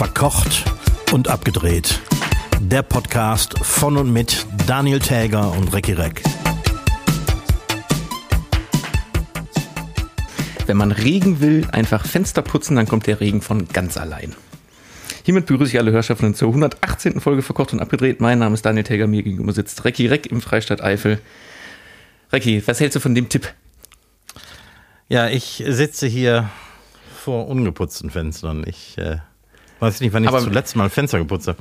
Verkocht und abgedreht. Der Podcast von und mit Daniel Täger und Recki Reck. Wenn man Regen will, einfach Fenster putzen, dann kommt der Regen von ganz allein. Hiermit begrüße ich alle Hörschaften zur 118. Folge Verkocht und abgedreht. Mein Name ist Daniel Täger, mir gegenüber sitzt Recki Reck im Freistaat Eifel. Recki, was hältst du von dem Tipp? Ja, ich sitze hier vor ungeputzten Fenstern. Ich äh, weiß nicht, wann ich Aber- zuletzt mal Fenster geputzt habe.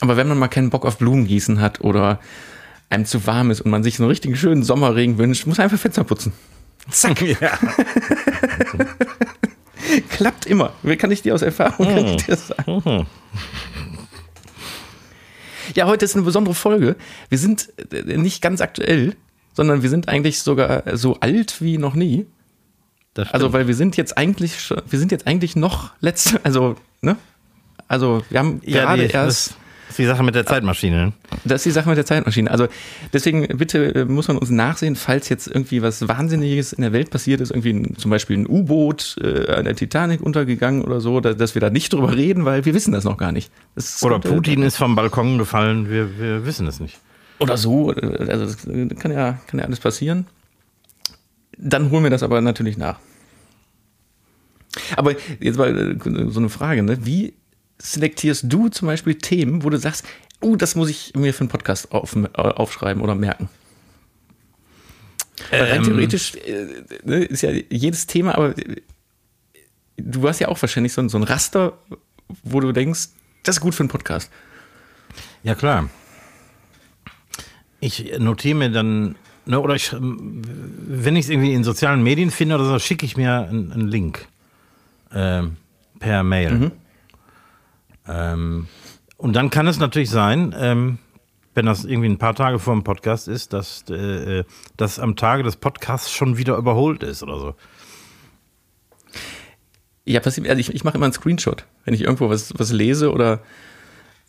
Aber wenn man mal keinen Bock auf Blumengießen hat oder einem zu warm ist und man sich einen richtigen schönen Sommerregen wünscht, muss man einfach Fenster putzen. Zack, Ja. klappt immer. Wie kann ich dir aus Erfahrung kann ich dir sagen? Ja, heute ist eine besondere Folge. Wir sind äh, nicht ganz aktuell, sondern wir sind eigentlich sogar so alt wie noch nie. Das Also, weil wir sind jetzt eigentlich wir sind jetzt eigentlich noch letzte, also, ne? Also, wir haben ja, gerade die, erst, Das ist die Sache mit der Zeitmaschine. ne? das ist die Sache mit der Zeitmaschine. Also, deswegen bitte äh, muss man uns nachsehen, falls jetzt irgendwie was Wahnsinniges in der Welt passiert ist, irgendwie ein, zum Beispiel ein U-Boot äh, an der Titanic untergegangang oder so, da, dass wir da nicht drüber reden, weil wir wissen das noch gar nicht. Das Oder kommt, äh, Putin ist vom Balkon gefallen, wir, wir wissen es nicht. Oder so, äh, also das äh, kann ja, kann ja alles passieren. Dann holen wir das aber natürlich nach. Aber jetzt mal äh, so eine Frage, ne? Wie selektierst du zum Beispiel Themen, wo du sagst, oh, das muss ich mir für einen Podcast auf, äh, aufschreiben oder merken? Weil rein Ähm, theoretisch äh, ne, ist ja jedes Thema, aber äh, du hast ja auch wahrscheinlich so, ein- so ein Raster, wo du denkst, das ist gut für einen Podcast. Ja, klar. Ich notiere mir dann, ne, oder ich, ähm, wenn ich es irgendwie in sozialen Medien finde oder so, schicke ich mir einen, einen Link ähm, per Mail. Ähm, und dann kann es natürlich sein, ähm, wenn das irgendwie ein paar Tage vor dem Podcast ist, dass äh, äh, das am Tage des Podcasts schon wieder überholt ist oder so. Ja, passiert, also ich, ich mache immer einen Screenshot. Wenn ich irgendwo was, was lese oder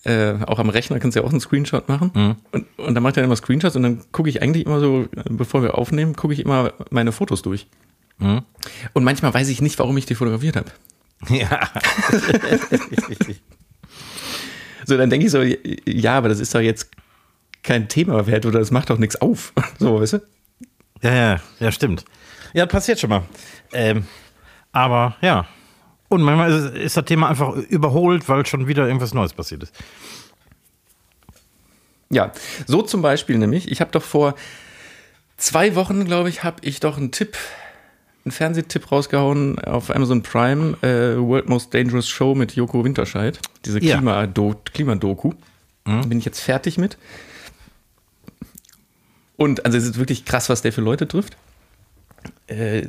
äh, auch am Rechner kannst du ja auch einen Screenshot machen. Und, und dann mache ich dann immer Screenshots und dann gucke ich eigentlich immer so, bevor wir aufnehmen, gucke ich immer meine Fotos durch. Und manchmal weiß ich nicht, warum ich die fotografiert habe. Ja. So, dann denke ich so, ja, aber das ist doch jetzt kein Thema wert oder das macht doch nichts auf. So, weißt du? Ja, ja, ja, stimmt. Ja, passiert schon mal. Ähm, aber ja. Und manchmal ist, ist das Thema einfach überholt, weil schon wieder irgendwas Neues passiert ist. Ja, so zum Beispiel nämlich, ich habe doch vor zwei Wochen, glaube ich, habe ich doch einen Tipp, einen Fernsehtipp rausgehauen auf Amazon Prime, äh, World Most Dangerous Show mit Joko Winterscheid, diese Ja. Klima-Do- Klimadoku. Bin ich jetzt fertig mit. Und also es ist wirklich krass, was der für Leute trifft. Äh,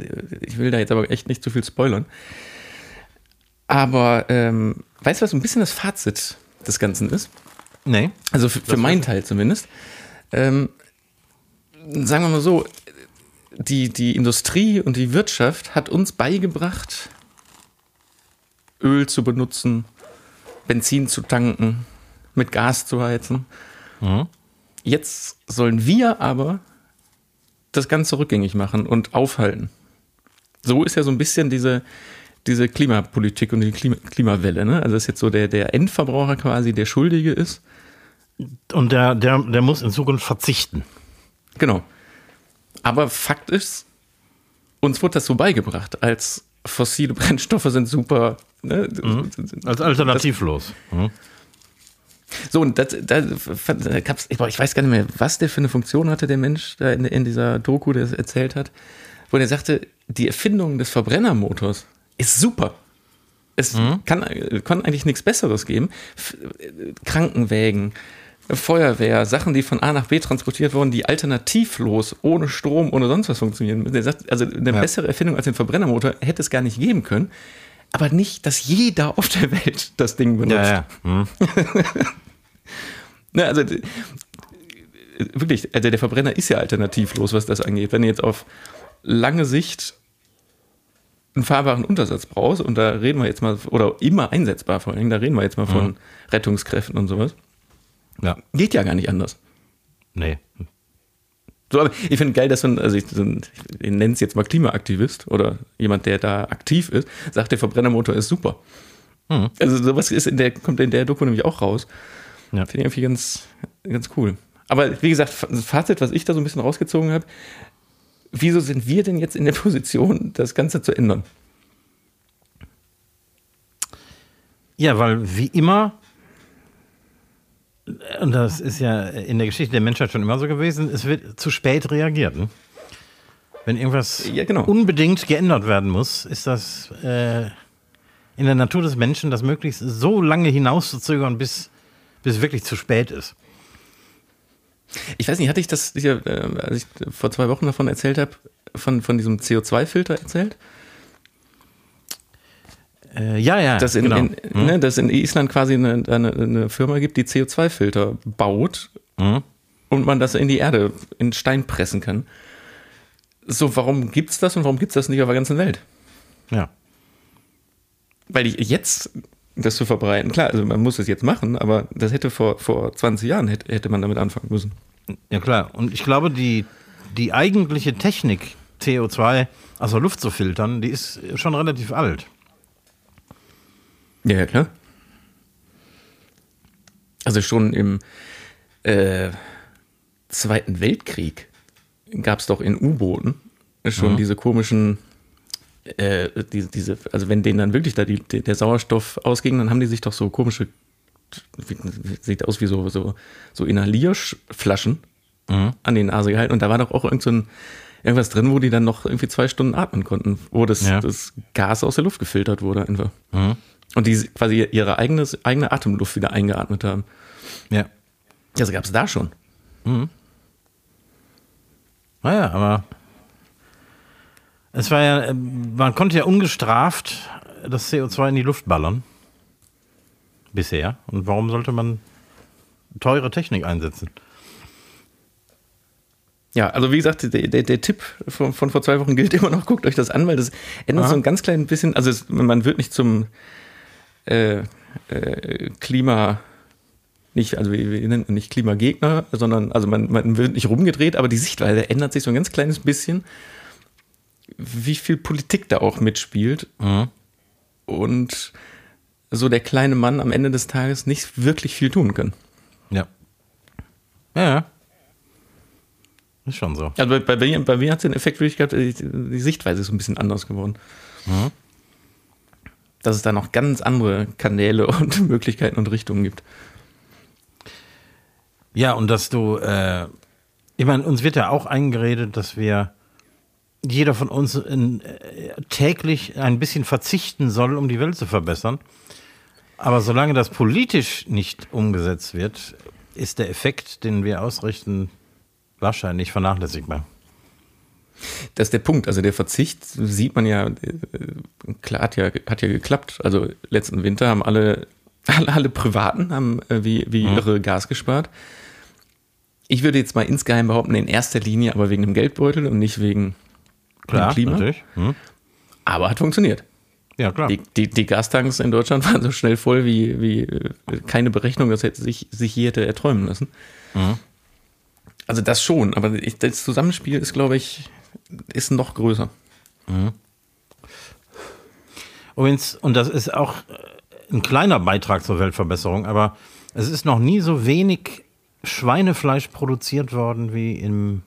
ich will da jetzt aber echt nicht zu viel spoilern. Aber ähm, weißt du, was so ein bisschen das Fazit des Ganzen ist? Nee. Also für, für meinen Teil zumindest. Ähm, sagen wir mal so, die, die Industrie und die Wirtschaft hat uns beigebracht, Öl zu benutzen, Benzin zu tanken, mit Gas zu heizen. Jetzt sollen wir aber das Ganze rückgängig machen und aufhalten. So ist ja so ein bisschen diese, diese Klimapolitik und die Klima, Klimawelle. Ne? Also dass jetzt so der, der Endverbraucher quasi der Schuldige ist. Und der, der, der muss in Zukunft verzichten. Genau. Aber Fakt ist, uns wurde das so beigebracht, als fossile Brennstoffe sind super. Ne? Als alternativlos. Mhm. So, und das, da, da gab's, ich weiß gar nicht mehr, was der für eine Funktion hatte, der Mensch da in, in dieser Doku, der es erzählt hat, wo der sagte, die Erfindung des Verbrennermotors ist super. Es kann, kann eigentlich nichts Besseres geben. F Krankenwägen, Feuerwehr, Sachen, die von A nach B transportiert wurden, die alternativlos, ohne Strom, ohne sonst was funktionieren. Der sagt, also eine Ja. bessere Erfindung als den Verbrennermotor hätte es gar nicht geben können. Aber nicht, dass jeder auf der Welt das Ding benutzt. Ja, ja. Mhm. Ne, also wirklich, also der Verbrenner ist ja alternativlos, was das angeht. Wenn du jetzt auf lange Sicht einen fahrbaren Untersatz brauchst, und da reden wir jetzt mal, oder immer einsetzbar vor allem, da reden wir jetzt mal von Rettungskräften und sowas, ja. geht ja gar nicht anders. Nee. So, aber ich finde geil, dass so ein, also ich, so ein, ich nenne es jetzt mal Klimaaktivist oder jemand, der da aktiv ist, sagt, der Verbrennermotor ist super. Mhm. Also sowas ist in der, kommt in der Doku nämlich auch raus. Ja. Finde ich irgendwie ganz, ganz cool. Aber wie gesagt, das Fazit, was ich da so ein bisschen rausgezogen habe, wieso sind wir denn jetzt in der Position, das Ganze zu ändern? Ja, weil wie immer, und das ist ja in der Geschichte der Menschheit schon immer so gewesen, es wird zu spät reagiert. Ne? Wenn irgendwas Ja, genau. unbedingt geändert werden muss, ist das äh, in der Natur des Menschen, das möglichst so lange hinauszuzögern, bis, bis es wirklich zu spät ist. Ich weiß nicht, hatte ich das, äh, als ich vor zwei Wochen davon erzählt habe, von, von diesem CO2-Filter erzählt? Äh, ja, ja, Dass in, genau. in, ne, dass in Island quasi eine, eine, eine Firma gibt, die CO2-Filter baut Mhm. und man das in die Erde, in Stein pressen kann. So, warum gibt's das und warum gibt's das nicht auf der ganzen Welt? ja. Weil ich jetzt das zu verbreiten, klar, also man muss es jetzt machen, aber das hätte vor, vor 20 Jahren hätte, hätte man damit anfangen müssen. Ja, klar. Und ich glaube, die, die eigentliche Technik, CO2 aus der Luft zu filtern, die ist schon relativ alt. Ja, ja, klar. Also schon im äh, Zweiten Weltkrieg gab es doch in U-Booten schon diese komischen, äh, diese, diese, also wenn denen dann wirklich da die, der Sauerstoff ausging, dann haben die sich doch so komische, sieht aus wie so, so, so Inhalierflaschen an die Nase gehalten und da war doch auch irgend so ein, irgendwas drin, wo die dann noch irgendwie zwei Stunden atmen konnten, wo das, Ja. das Gas aus der Luft gefiltert wurde einfach. Mhm. Und die quasi ihre eigenes, eigene Atemluft wieder eingeatmet haben. Ja. Das gab es da schon. Naja, aber es war ja, äh, man konnte ja ungestraft das CO2 in die Luft ballern. Bisher. Und warum sollte man teure Technik einsetzen? Ja, also wie gesagt, der, der, der Tipp von, von vor zwei Wochen gilt immer noch. Guckt euch das an, weil das ändert Aha. so ein ganz klein bisschen. Also es, man wird nicht zum äh, äh, Klima, nicht, also nennt man nicht Klimagegner, sondern also man, man wird nicht rumgedreht, aber die Sichtweise ändert sich so ein ganz kleines bisschen, wie viel Politik da auch mitspielt. Und so der kleine Mann am Ende des Tages nicht wirklich viel tun kann. Ja. Ja. Ist schon so. Also bei, bei, mir- bei mir hat es den Effekt wirklich gehabt, die, die Sichtweise ist so ein bisschen anders geworden. Dass es da noch ganz andere Kanäle und Möglichkeiten und Richtungen gibt. Ja, und dass du, äh, ich meine, uns wird ja auch eingeredet, dass wir jeder von uns in, äh, täglich ein bisschen verzichten soll, um die Welt zu verbessern. Aber solange das politisch nicht umgesetzt wird, ist der Effekt, den wir ausrichten, wahrscheinlich vernachlässigbar. Das ist der Punkt. Also der Verzicht sieht man ja, äh, klar, hat ja, hat ja geklappt. Also letzten Winter haben alle, alle, alle Privaten haben äh, wie, wie ihre Gas gespart. Ich würde jetzt mal insgeheim behaupten, in erster Linie aber wegen dem Geldbeutel und nicht wegen dem Klima. natürlich. Hm? Aber hat funktioniert. Ja, klar. Die, die, die Gastanks in Deutschland waren so schnell voll wie, wie äh, keine Berechnung, das hätte sich, sich je hätte erträumen lassen. Also das schon, aber das Zusammenspiel ist, glaube ich, ist noch größer. Übrigens, und das ist auch äh, ein kleiner Beitrag zur Weltverbesserung, aber es ist noch nie so wenig Schweinefleisch produziert worden wie im,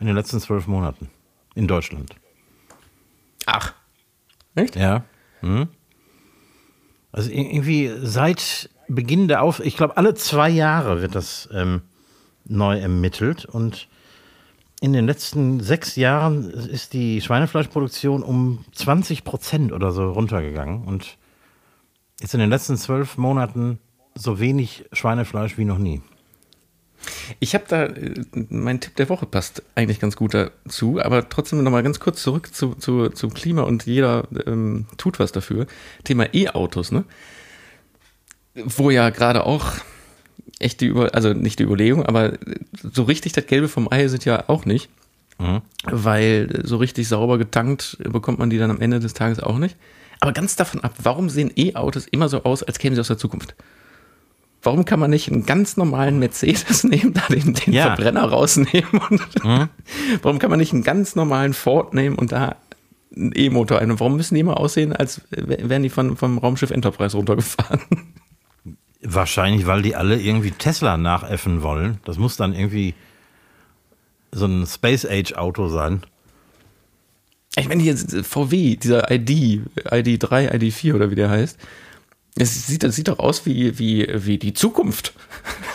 in den letzten zwölf Monaten in Deutschland. Ach. Echt? Ja. Hm. Also ir- irgendwie seit Beginn der Auf, ich glaube, alle zwei Jahre wird das ähm, neu ermittelt und in den letzten sechs Jahren ist die Schweinefleischproduktion um 20 Prozent oder so runtergegangen und ist in den letzten zwölf Monaten so wenig Schweinefleisch wie noch nie. Ich habe da, äh, mein Tipp der Woche passt eigentlich ganz gut dazu, aber trotzdem nochmal ganz kurz zurück zu, zu, zum Klima und jeder ähm, tut was dafür. Thema E-Autos, ne? Wo ja gerade auch echt die Über, also nicht die Überlegung, aber so richtig das Gelbe vom Ei sind ja auch nicht. Weil so richtig sauber getankt bekommt man die dann am Ende des Tages auch nicht. Aber ganz davon ab, warum sehen E-Autos immer so aus, als kämen sie aus der Zukunft? Warum kann man nicht einen ganz normalen Mercedes nehmen, da den, den Ja. Verbrenner rausnehmen? Und Warum kann man nicht einen ganz normalen Ford nehmen und da einen E-Motor ein. Und warum müssen die immer aussehen, als wären die von, vom Raumschiff Enterprise runtergefahren? Wahrscheinlich, weil die alle irgendwie Tesla nachäffen wollen. Das muss dann irgendwie so ein Space Age Auto sein. Ich meine, hier VW, dieser ID, ID3, ID4 oder wie der heißt. Es sieht, das sieht doch aus wie, wie, wie die Zukunft.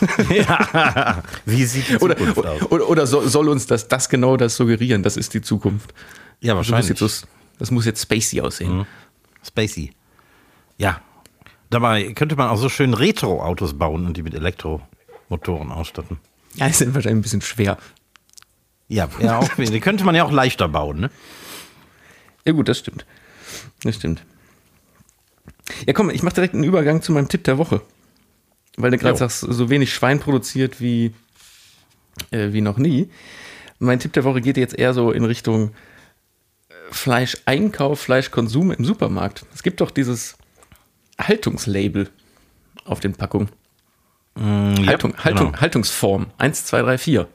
ja, wie sieht die Zukunft oder, aus? Oder, oder soll, soll, uns das, das genau das suggerieren? Das ist die Zukunft. Ja, wahrscheinlich. Das muss jetzt, das muss jetzt spacey aussehen. Mhm. Spacey. Ja. Dabei könnte man auch so schön Retro-Autos bauen und die mit Elektromotoren ausstatten. Ja, die sind wahrscheinlich ein bisschen schwer. Ja, ja auch, die könnte man ja auch leichter bauen, ne? Ja, gut, das stimmt. Das stimmt. Ja, komm, ich mache direkt einen Übergang zu meinem Tipp der Woche. Weil du gerade sagst, so wenig Schwein produziert wie, äh, wie noch nie. Mein Tipp der Woche geht jetzt eher so in Richtung äh, Fleischeinkauf, Fleischkonsum im Supermarkt. Es gibt doch dieses Haltungslabel auf den Packungen. Mm, Haltung, ja, Haltung, genau. Haltungsform 1, 2, 3, 4.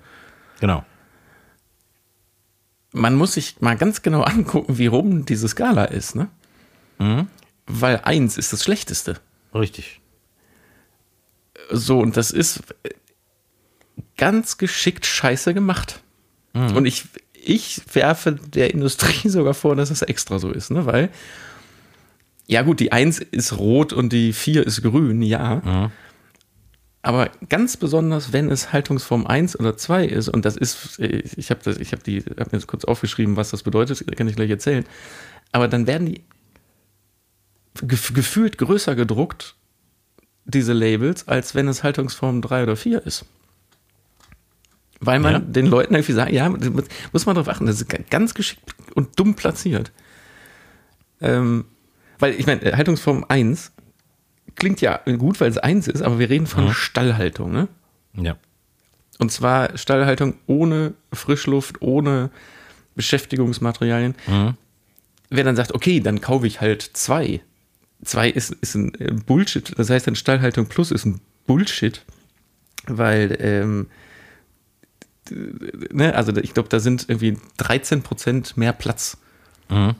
Genau. Man muss sich mal ganz genau angucken, wie rum diese Skala ist, ne? Mhm weil eins ist das Schlechteste. Richtig. So, und das ist ganz geschickt scheiße gemacht. Mhm. Und ich, ich werfe der Industrie sogar vor, dass es extra so ist, ne? Weil, ja gut, die eins ist rot und die vier ist grün, ja. Mhm. Aber ganz besonders, wenn es Haltungsform 1 oder 2 ist, und das ist, ich habe ich hab hab mir das kurz aufgeschrieben, was das bedeutet, kann ich gleich erzählen. Aber dann werden die gefühlt größer gedruckt, diese Labels, als wenn es Haltungsform 3 oder 4 ist. Weil man ja. den Leuten irgendwie sagt, ja, muss man darauf achten, das ist ganz geschickt und dumm platziert. Ähm, weil ich meine, Haltungsform 1 klingt ja gut, weil es 1 ist, aber wir reden von mhm. Stallhaltung, ne? Ja. Und zwar Stallhaltung ohne Frischluft, ohne Beschäftigungsmaterialien. Mhm. Wer dann sagt, okay, dann kaufe ich halt zwei, 2 ist, ist ein äh, Bullshit. Das heißt, eine Stallhaltung Plus ist ein Bullshit, weil, ähm, ne, also ich glaube, da sind irgendwie 13 Prozent mehr Platz. Mhm.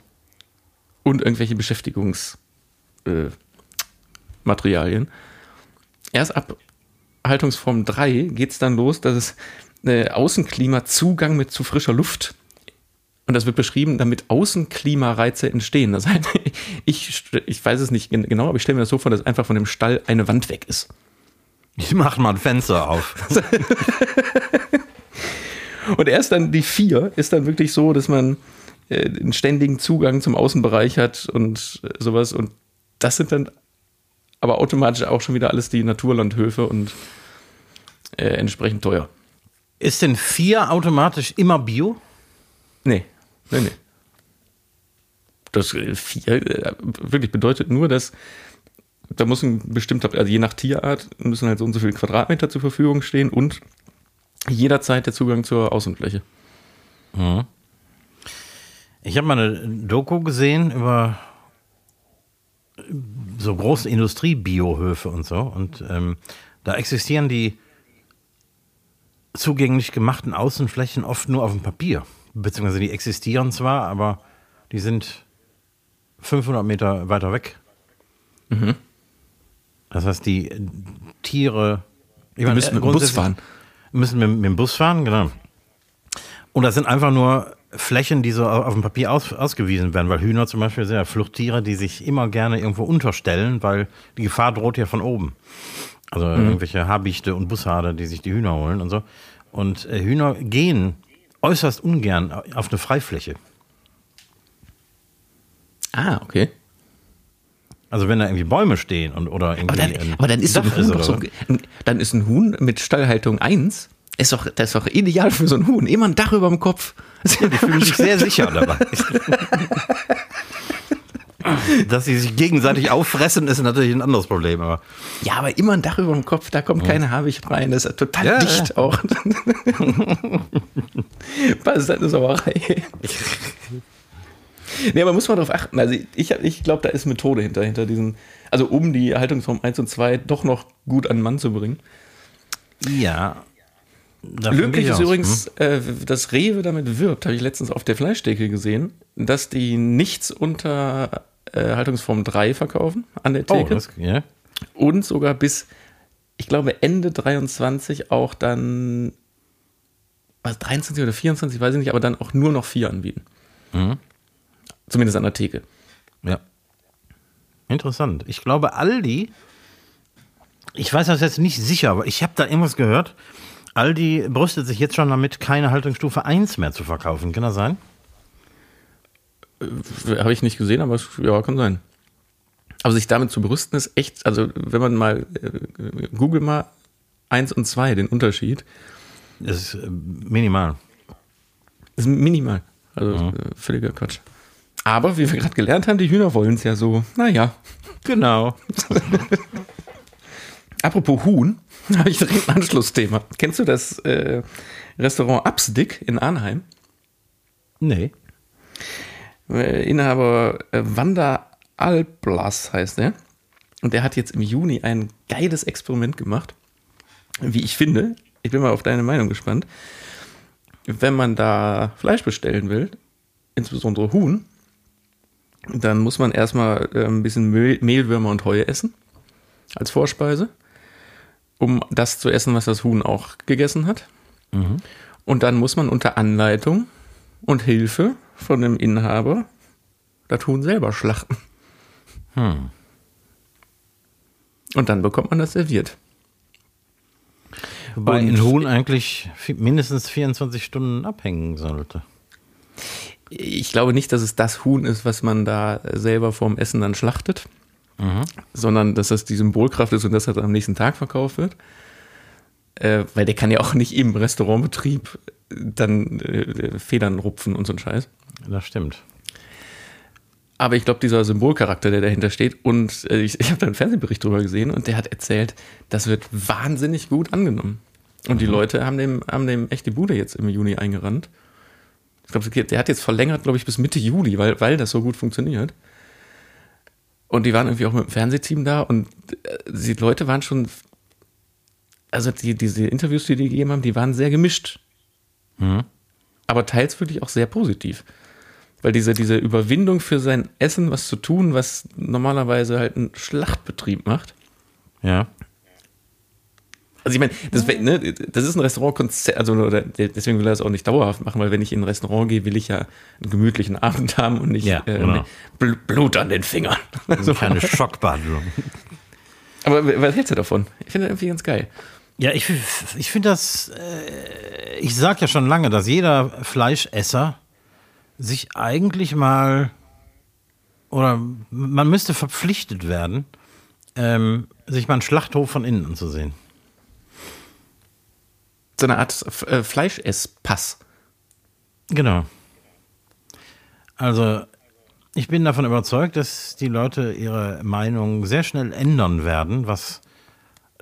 Und irgendwelche Beschäftigungsmaterialien. Äh, Erst ab Haltungsform 3 geht es dann los, dass es äh, Außenklima Zugang mit zu frischer Luft und das wird beschrieben, damit Außenklimareize entstehen. Das heißt, ich, ich weiß es nicht genau, aber ich stelle mir das so vor, dass einfach von dem Stall eine Wand weg ist. Ich mache mal ein Fenster auf. Und erst dann die vier ist dann wirklich so, dass man einen ständigen Zugang zum Außenbereich hat und äh, sowas. Und das sind dann aber automatisch auch schon wieder alles die Naturlandhöfe und äh, entsprechend teuer. Ist denn vier automatisch immer Bio? Nee. Nee, nee. Das äh, vier, äh, wirklich bedeutet nur, dass da muss ein bestimmter, also je nach Tierart müssen halt so und so viele Quadratmeter zur Verfügung stehen und jederzeit der Zugang zur Außenfläche. Mhm. Ich habe mal eine Doku gesehen über so große Industrie-Biohöfe und so. Und ähm, da existieren die zugänglich gemachten Außenflächen oft nur auf dem Papier beziehungsweise die existieren zwar, aber die sind 500 Meter weiter weg. Mhm. Das heißt, die Tiere die müssen mit dem Bus fahren. Müssen mit, mit, dem Bus fahren, genau. Und das sind einfach nur Flächen, die so auf dem Papier aus, ausgewiesen werden, weil Hühner zum Beispiel sind ja Fluchttiere, die sich immer gerne irgendwo unterstellen, weil die Gefahr droht ja von oben. Also mhm. irgendwelche Habichte und Bussarde, die sich die Hühner holen und so. Und äh, Hühner gehen äußerst ungern auf eine Freifläche. Ah, okay. Also wenn da irgendwie Bäume stehen und oder irgendwie. Aber dann, aber dann ist, doch ein Huhn so, dann ist ein Huhn mit Stallhaltung 1 ist doch, das ist doch ideal für so ein Huhn. Immer ein Dach über dem Kopf. Ja, die fühlen sich sehr sicher dabei. Dass sie sich gegenseitig auffressen, ist natürlich ein anderes Problem. Aber ja, aber immer ein Dach über dem Kopf, da kommt keine Habicht rein. Das ist total ja, dicht ja. auch. Was ist Sauerei? nee, aber muss man darauf achten. Also ich, ich glaube, da ist Methode hinter, hinter diesen, also um die Haltungsform 1 und 2 doch noch gut an den Mann zu bringen. Ja. Davon Löblich ist übrigens, hm? äh, dass Rewe damit wirbt, habe ich letztens auf der Fleischdecke gesehen, dass die nichts unter äh, Haltungsform 3 verkaufen an der Theke. Oh, das, yeah. Und sogar bis, ich glaube, Ende 23 auch dann, was, 23 oder 24, weiß ich nicht, aber dann auch nur noch 4 anbieten. Mhm. Zumindest an der Theke. Ja. Interessant. Ich glaube, Aldi, ich weiß das jetzt nicht sicher, aber ich habe da irgendwas gehört. Aldi brüstet sich jetzt schon damit, keine Haltungsstufe 1 mehr zu verkaufen. Kann das sein? Äh, habe ich nicht gesehen, aber ja, kann sein. Aber sich damit zu brüsten ist echt, also wenn man mal, äh, google mal 1 und 2, den Unterschied. Das ist äh, minimal. Das ist minimal. Also ja. Äh, völliger Quatsch. Aber wie wir gerade gelernt haben, die Hühner wollen es ja so. Naja. Genau. Apropos Huhn, habe ich direkt ein Anschlussthema. Kennst du das äh, Restaurant Absdick in Arnheim? Nee. Äh, Inhaber äh, Wanda Alblas heißt er. Und der hat jetzt im Juni ein geiles Experiment gemacht. Wie ich finde. Ich bin mal auf deine Meinung gespannt. Wenn man da Fleisch bestellen will, insbesondere Huhn, dann muss man erstmal äh, ein bisschen Mehlwürmer und Heu essen als Vorspeise, um das zu essen, was das Huhn auch gegessen hat. Mhm. Und dann muss man unter Anleitung und Hilfe von dem Inhaber das Huhn selber schlachten. Hm. Und dann bekommt man das serviert. Wobei ein Huhn eigentlich mindestens 24 Stunden abhängen sollte. Ich glaube nicht, dass es das Huhn ist, was man da selber vorm Essen dann schlachtet, mhm. sondern dass das die Symbolkraft ist und dass das am nächsten Tag verkauft wird. Äh, weil der kann ja auch nicht im Restaurantbetrieb dann äh, Federn rupfen und so ein Scheiß. Das stimmt. Aber ich glaube, dieser Symbolcharakter, der dahinter steht, und äh, ich, ich habe da einen Fernsehbericht drüber gesehen und der hat erzählt, das wird wahnsinnig gut angenommen. Und mhm. die Leute haben dem, haben dem echt die Bude jetzt im Juni eingerannt. Ich glaube, der hat jetzt verlängert, glaube ich, bis Mitte Juli, weil, weil das so gut funktioniert. Und die waren irgendwie auch mit dem Fernsehteam da und äh, die Leute waren schon, also die, diese Interviews, die die gegeben haben, die waren sehr gemischt. Mhm. Aber teils wirklich auch sehr positiv. Weil diese, diese Überwindung für sein Essen, was zu tun, was normalerweise halt ein Schlachtbetrieb macht. Ja. Also ich meine, das, ne, das ist ein Restaurantkonzept, also oder deswegen will er das auch nicht dauerhaft machen, weil wenn ich in ein Restaurant gehe, will ich ja einen gemütlichen Abend haben und nicht ja, äh, genau. Blut an den Fingern. Also keine Schockbehandlung. Aber was hältst du davon? Ich finde das irgendwie ganz geil. Ja, ich, ich finde das, äh, ich sage ja schon lange, dass jeder Fleischesser sich eigentlich mal, oder man müsste verpflichtet werden, ähm, sich mal einen Schlachthof von innen anzusehen so eine Art äh, Fleischesspass. Genau. Also, ich bin davon überzeugt, dass die Leute ihre Meinung sehr schnell ändern werden, was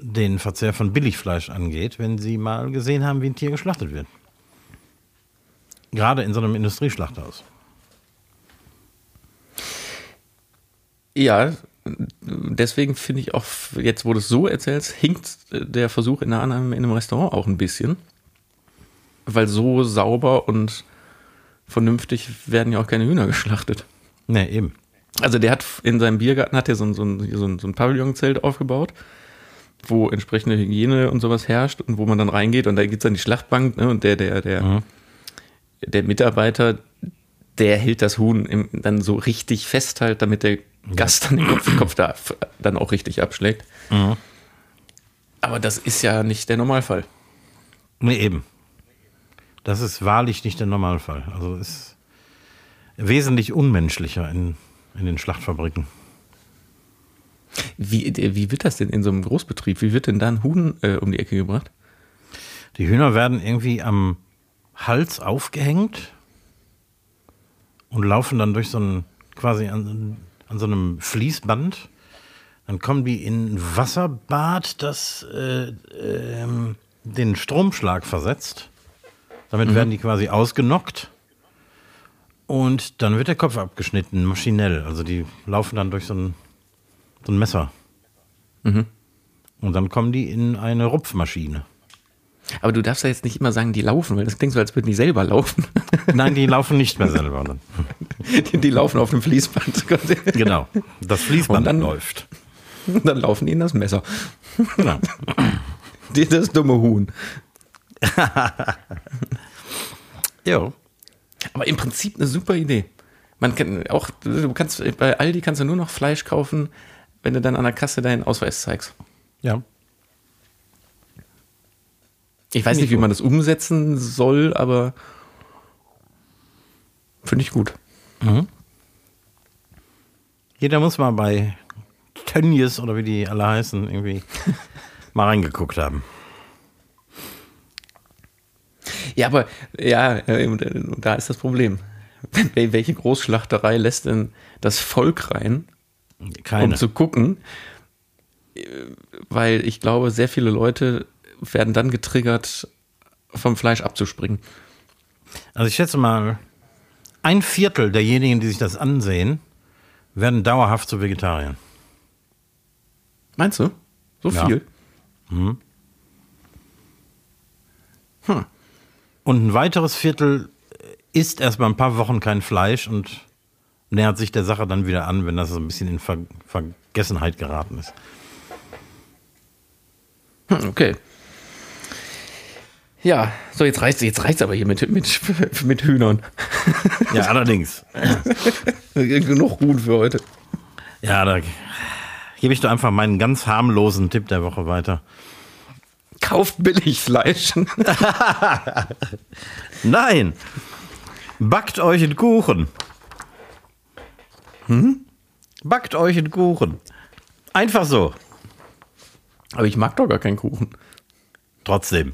den Verzehr von Billigfleisch angeht, wenn sie mal gesehen haben, wie ein Tier geschlachtet wird. Gerade in so einem Industrieschlachthaus. Ja, deswegen finde ich auch, jetzt wo du es so erzählst, hinkt der Versuch in, einer, in einem Restaurant auch ein bisschen. Weil so sauber und vernünftig werden ja auch keine Hühner geschlachtet. Nee, eben. Also der hat in seinem Biergarten hat er so ein, so ein, so ein, so ein Pavillonzelt aufgebaut, wo entsprechende Hygiene und sowas herrscht und wo man dann reingeht und da gibt es dann die Schlachtbank ne, und der, der, der, mhm. der Mitarbeiter, der hält das Huhn im, dann so richtig fest halt, damit der Gast dann den Kopf, Kopf da dann auch richtig abschlägt. Mhm. Aber das ist ja nicht der Normalfall. Nee, eben. Das ist wahrlich nicht der Normalfall. Also ist wesentlich unmenschlicher in, in den Schlachtfabriken. Wie, wie wird das denn in so einem Großbetrieb? Wie wird denn da ein Huhn äh, um die Ecke gebracht? Die Hühner werden irgendwie am Hals aufgehängt und laufen dann durch so ein quasi an, an so einem Fließband. Dann kommen die in ein Wasserbad, das äh, äh, den Stromschlag versetzt. Damit mhm. werden die quasi ausgenockt. Und dann wird der Kopf abgeschnitten, maschinell. Also die laufen dann durch so ein, so ein Messer. Mhm. Und dann kommen die in eine Rupfmaschine. Aber du darfst ja jetzt nicht immer sagen, die laufen, weil das klingt so, als würden die selber laufen. Nein, die laufen nicht mehr selber. Die, die laufen auf dem Fließband. Genau, das Fließband Und dann- läuft. Und dann laufen die in das Messer. Genau. Die- Das dumme Huhn. Jo. Aber im Prinzip eine super Idee. Man kann auch, du kannst, bei Aldi kannst du nur noch Fleisch kaufen, wenn du dann an der Kasse deinen Ausweis zeigst. Ja. Ich weiß nicht, wie man das umsetzen soll, aber finde ich gut. Jeder muss mal bei Tönnies oder wie die alle heißen, irgendwie mal reingeguckt haben. Ja, aber ja, da ist das Problem. Wel- Welche Großschlachterei lässt denn das Volk rein, Keine. um zu gucken? Äh, Weil ich glaube, sehr viele Leute werden dann getriggert, vom Fleisch abzuspringen. Also ich schätze mal, ein Viertel derjenigen, die sich das ansehen, werden dauerhaft zu Vegetariern. Meinst du? So Ja. viel? Und ein weiteres Viertel isst erst mal ein paar Wochen kein Fleisch und nähert sich der Sache dann wieder an, wenn das so ein bisschen in Ver Vergessenheit geraten ist. Hm, okay. Ja, so jetzt reicht's, jetzt reicht's aber hier mit, mit, mit Hühnern. Ja, allerdings. Genug Huhn für heute. Ja, da gebe ich doch einfach meinen ganz harmlosen Tipp der Woche weiter. Kauft Billigfleisch. Nein! Backt euch einen Kuchen. Hm? Backt euch einen Kuchen. Einfach so. Aber ich mag doch gar keinen Kuchen. Trotzdem.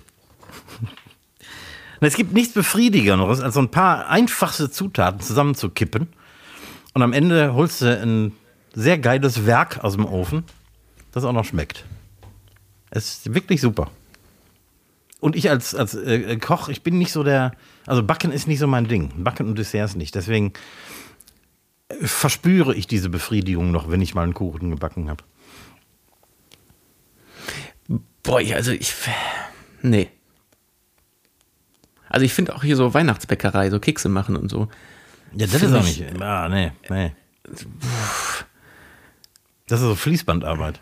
Und Es gibt nichts Befriedigenderes, als so ein paar einfachste Zutaten zusammenzukippen. Und am Ende holst du ein sehr geiles Werk aus dem Ofen, das auch noch schmeckt. Es ist wirklich super. Und ich als, als äh, Koch, ich bin nicht so der. Also Backen ist nicht so mein Ding. Backen und Desserts nicht. Deswegen äh, verspüre ich diese Befriedigung noch, wenn ich mal einen Kuchen gebacken habe. Boah, also ich. Nee. Also ich finde auch hier so Weihnachtsbäckerei, so Kekse machen und so. Ja, das Find ist auch ich- nicht. Ah, nee, nee. Das ist so Fließbandarbeit.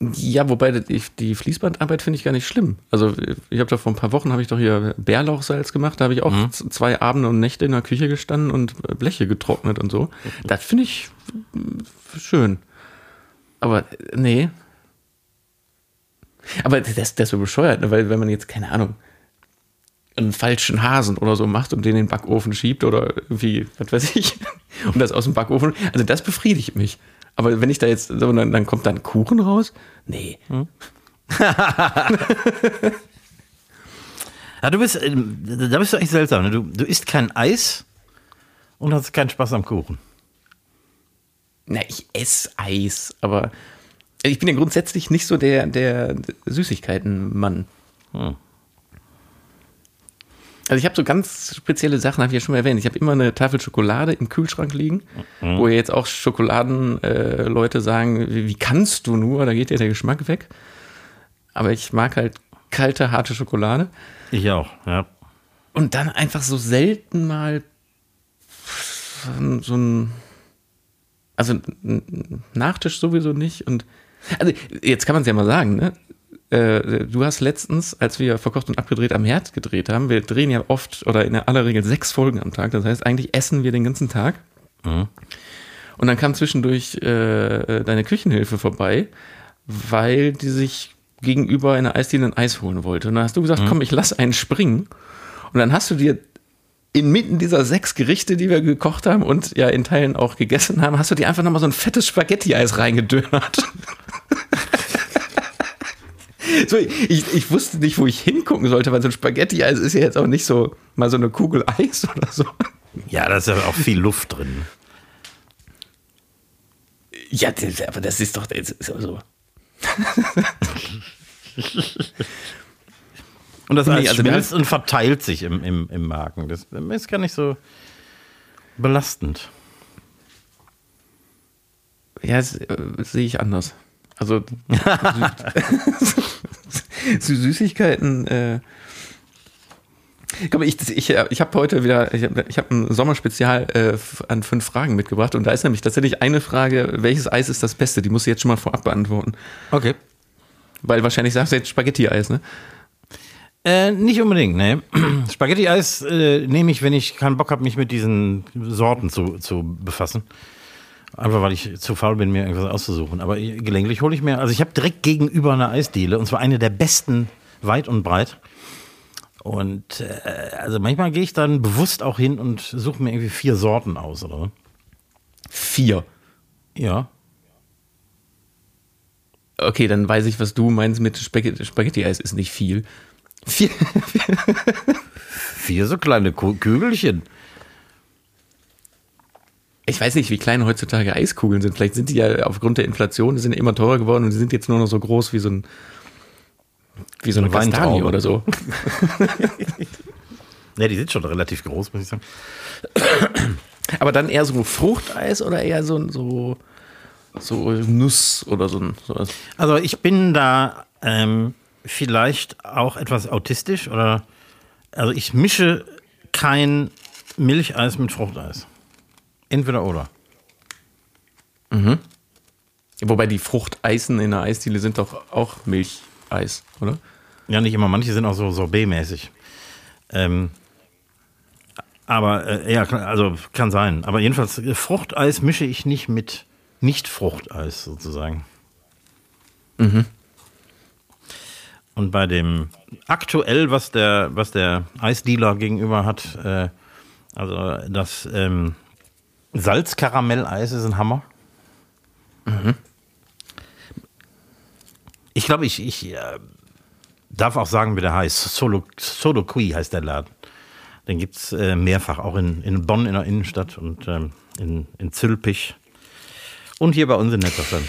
Ja, wobei die, Fließbandarbeit finde ich gar nicht schlimm. Also ich habe doch vor ein paar Wochen habe ich doch hier Bärlauchsalz gemacht. Da habe ich auch z- zwei Abende und Nächte in der Küche gestanden und äh, Bleche getrocknet und so. Das finde ich äh, schön. Aber äh, nee. Aber das, das ist so bescheuert, ne? weil wenn man jetzt, keine Ahnung, einen falschen Hasen oder so macht und den in den Backofen schiebt oder irgendwie, was weiß ich, und das aus dem Backofen, also das befriedigt mich. Aber wenn ich da jetzt, so, dann, dann kommt da ein Kuchen raus? Nee. Ja, du bist, ähm, da bist du echt seltsam. Ne? Du, du isst kein Eis und hast keinen Spaß am Kuchen. Na, ich esse Eis, aber ich bin ja grundsätzlich nicht so der, der Süßigkeiten-Mann. Hm. Also ich habe so ganz spezielle Sachen, habe ich ja schon mal erwähnt. Ich habe immer eine Tafel Schokolade im Kühlschrank liegen, wo jetzt auch Schokoladenleute äh, sagen, wie, wie kannst du nur, da geht dir der Geschmack weg. Aber ich mag halt kalte, harte Schokolade. Ich auch, ja. Und dann einfach so selten mal so ein, also ein Nachtisch sowieso nicht. Und also jetzt kann man es ja mal sagen, ne? Äh, Du hast letztens, als wir verkocht und abgedreht am Herd gedreht haben, wir drehen ja oft oder in aller Regel sechs Folgen am Tag. Das heißt, eigentlich essen wir den ganzen Tag. Und dann kam zwischendurch äh, deine Küchenhilfe vorbei, weil die sich gegenüber in der Eisdiele ein Eis holen wollte. Und dann hast du gesagt, komm, ich lass einen springen. Und dann hast du dir inmitten dieser sechs Gerichte, die wir gekocht haben und ja in Teilen auch gegessen haben, hast du dir einfach nochmal so ein fettes Spaghetti-Eis reingedönnert. so, ich, ich wusste nicht, wo ich hingucken sollte, weil so ein Spaghetti-Eis ist ja jetzt auch nicht so mal so eine Kugel Eis oder so. Ja, da ist ja auch viel Luft drin. Ja, das, aber das ist doch so. Und das Eis also schmilzt und verteilt sich im, im, im Magen. Das ist gar nicht so belastend. Ja, das, äh, sehe ich anders. Also so Süßigkeiten. Äh Komm, ich, ich, ich habe heute wieder, ich habe ich hab ein Sommerspezial äh, an fünf Fragen mitgebracht und da ist nämlich tatsächlich eine Frage, welches Eis ist das Beste? Die musst du jetzt schon mal vorab beantworten. Okay. Weil wahrscheinlich sagst du jetzt Spaghetti-Eis, ne? Äh, nicht unbedingt, ne. Spaghetti-Eis äh, nehme ich, wenn ich keinen Bock habe, mich mit diesen Sorten zu, zu befassen. Einfach weil ich zu faul bin, mir irgendwas auszusuchen. Aber gelegentlich hole ich mir, also ich habe direkt gegenüber eine Eisdiele und zwar eine der besten weit und breit. Und äh, also manchmal gehe ich dann bewusst auch hin und suche mir irgendwie vier Sorten aus, oder? Vier. Ja. Okay, dann weiß ich, was du meinst mit Spaghetti-Eis ist nicht viel. Vier, vier so kleine Kügelchen. Ich weiß nicht, wie klein heutzutage Eiskugeln sind. Vielleicht sind die ja aufgrund der Inflation, die sind immer teurer geworden und die sind jetzt nur noch so groß wie so ein wie so eine, eine Kastanie oder so. ne, die sind schon relativ groß, muss ich sagen. Aber dann eher so Fruchteis oder eher so, so, so Nuss oder so sowas? Also ich bin da ähm, vielleicht auch etwas autistisch oder also ich mische kein Milcheis mit Fruchteis. Entweder oder. Mhm. Wobei die Fruchteisen in der Eisdiele sind doch auch Milcheis, oder? Ja, nicht immer. Manche sind auch so sorbetmäßig. Ähm, aber äh, ja, also kann sein. Aber jedenfalls, äh, Fruchteis mische ich nicht mit Nicht-Fruchteis sozusagen. Mhm. Und bei dem aktuell, was der, was der Eisdealer gegenüber hat, äh, also das ähm, Salzkaramelleis ist ein Hammer. Mhm. Ich glaube, ich, ich äh, darf auch sagen, wie der heißt. Solo, Solo Qui heißt der Laden. Den gibt es äh, mehrfach, auch in, in Bonn in der Innenstadt und ähm, in, in Zülpich. Und hier bei uns in Netterstein.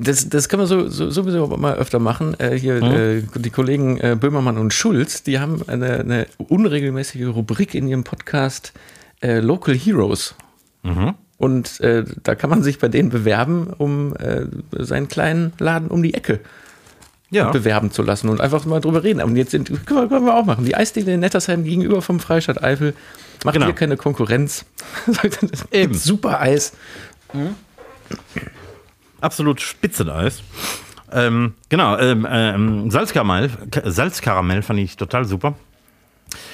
Das, das können wir so, so, sowieso mal öfter machen. Äh, hier mhm. äh, die Kollegen äh, Böhmermann und Schulz, die haben eine, eine unregelmäßige Rubrik in ihrem Podcast äh, Local Heroes. Mhm. Und äh, da kann man sich bei denen bewerben, um äh, seinen kleinen Laden um die Ecke ja. bewerben zu lassen und einfach mal drüber reden. Und jetzt sind, können, wir, können wir auch machen. Die Eisdiele in Nettersheim gegenüber vom Freistaat Eifel macht genau. hier keine Konkurrenz. Eben. Super Eis. Mhm absolut Spitzeneis. Ähm, genau, ähm, ähm, Salzkaramell, Salzkaramell fand ich total super.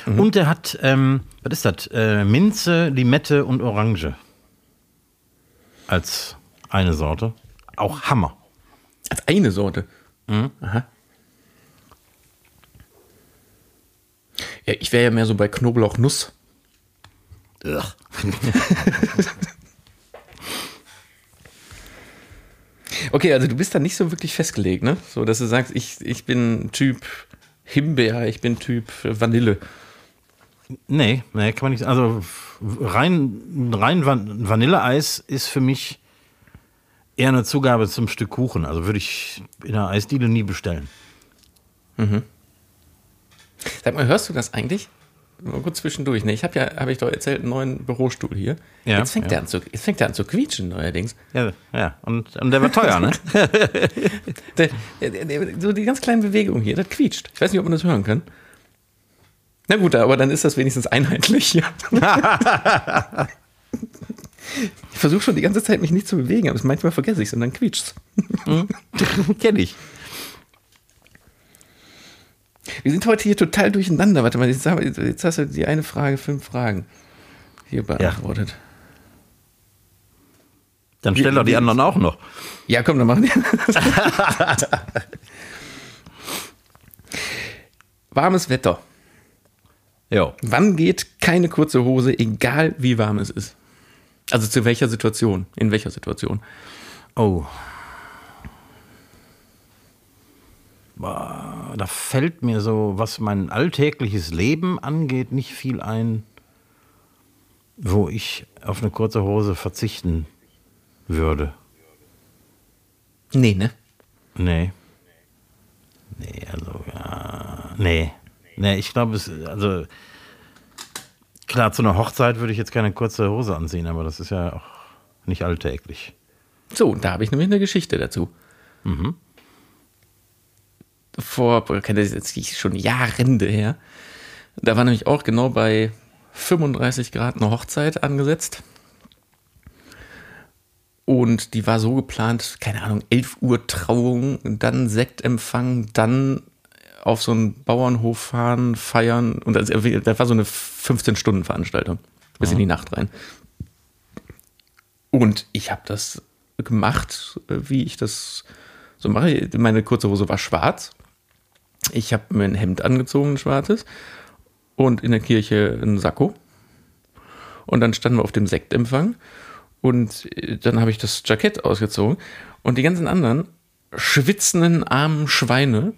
Mhm. Und der hat, ähm, was ist das? Äh, Minze, Limette und Orange. Als eine Sorte. Auch Hammer. Als eine Sorte? Mhm. Aha. Ja, ich wäre ja mehr so bei Knoblauch-Nuss. Okay, also du bist da nicht so wirklich festgelegt, ne? So, dass du sagst, ich, ich bin Typ Himbeer, ich bin Typ Vanille. Nee, nee, kann man nicht Also rein, rein Van Vanilleeis ist für mich eher eine Zugabe zum Stück Kuchen. Also würde ich in einer Eisdiele nie bestellen. Mhm. Sag mal, hörst du das eigentlich? Mal kurz zwischendurch. Ne? Ich habe ja, habe ich doch erzählt, einen neuen Bürostuhl hier. Ja, jetzt, fängt ja. der an zu, jetzt fängt der an zu quietschen neuerdings. Ja, ja. Und, und der war teuer, ne? der, der, der, so die ganz kleinen Bewegungen hier, das quietscht. Ich weiß nicht, ob man das hören kann. Na gut, aber dann ist das wenigstens einheitlich hier. ich versuche schon die ganze Zeit, mich nicht zu bewegen, aber manchmal vergesse ich es und dann quietscht es. Mhm. Kenn ich. Wir sind heute hier total durcheinander. Warte mal, jetzt, jetzt hast du die eine Frage, fünf Fragen hier beantwortet. Ja. Dann stell doch die anderen auch noch. Ja, komm, dann machen wir. Warmes Wetter. Ja. Wann geht keine kurze Hose, egal wie warm es ist? Also zu welcher Situation? In welcher Situation? Oh. Da fällt mir so, was mein alltägliches Leben angeht, nicht viel ein, wo ich auf eine kurze Hose verzichten würde. Nee, ne? Nee. Nee, also, ja, nee. Nee, ich glaube, es, also, klar, zu einer Hochzeit würde ich jetzt keine kurze Hose anziehen, aber das ist ja auch nicht alltäglich. So, da habe ich nämlich eine Geschichte dazu. Mhm. Vor, boah, das jetzt schon Jahrende her. Da war nämlich auch genau bei 35 Grad eine Hochzeit angesetzt. Und die war so geplant, keine Ahnung, 11 Uhr Trauung, dann Sektempfang, dann auf so einen Bauernhof fahren, feiern. Und das, das war so eine 15-Stunden-Veranstaltung. Bis in die Nacht rein. Und ich habe das gemacht, wie ich das so mache. Meine kurze Hose war schwarz. Ich habe mir ein Hemd angezogen, ein schwarzes. Und in der Kirche ein Sakko. Und dann standen wir auf dem Sektempfang. Und dann habe ich das Jackett ausgezogen. Und die ganzen anderen schwitzenden armen Schweine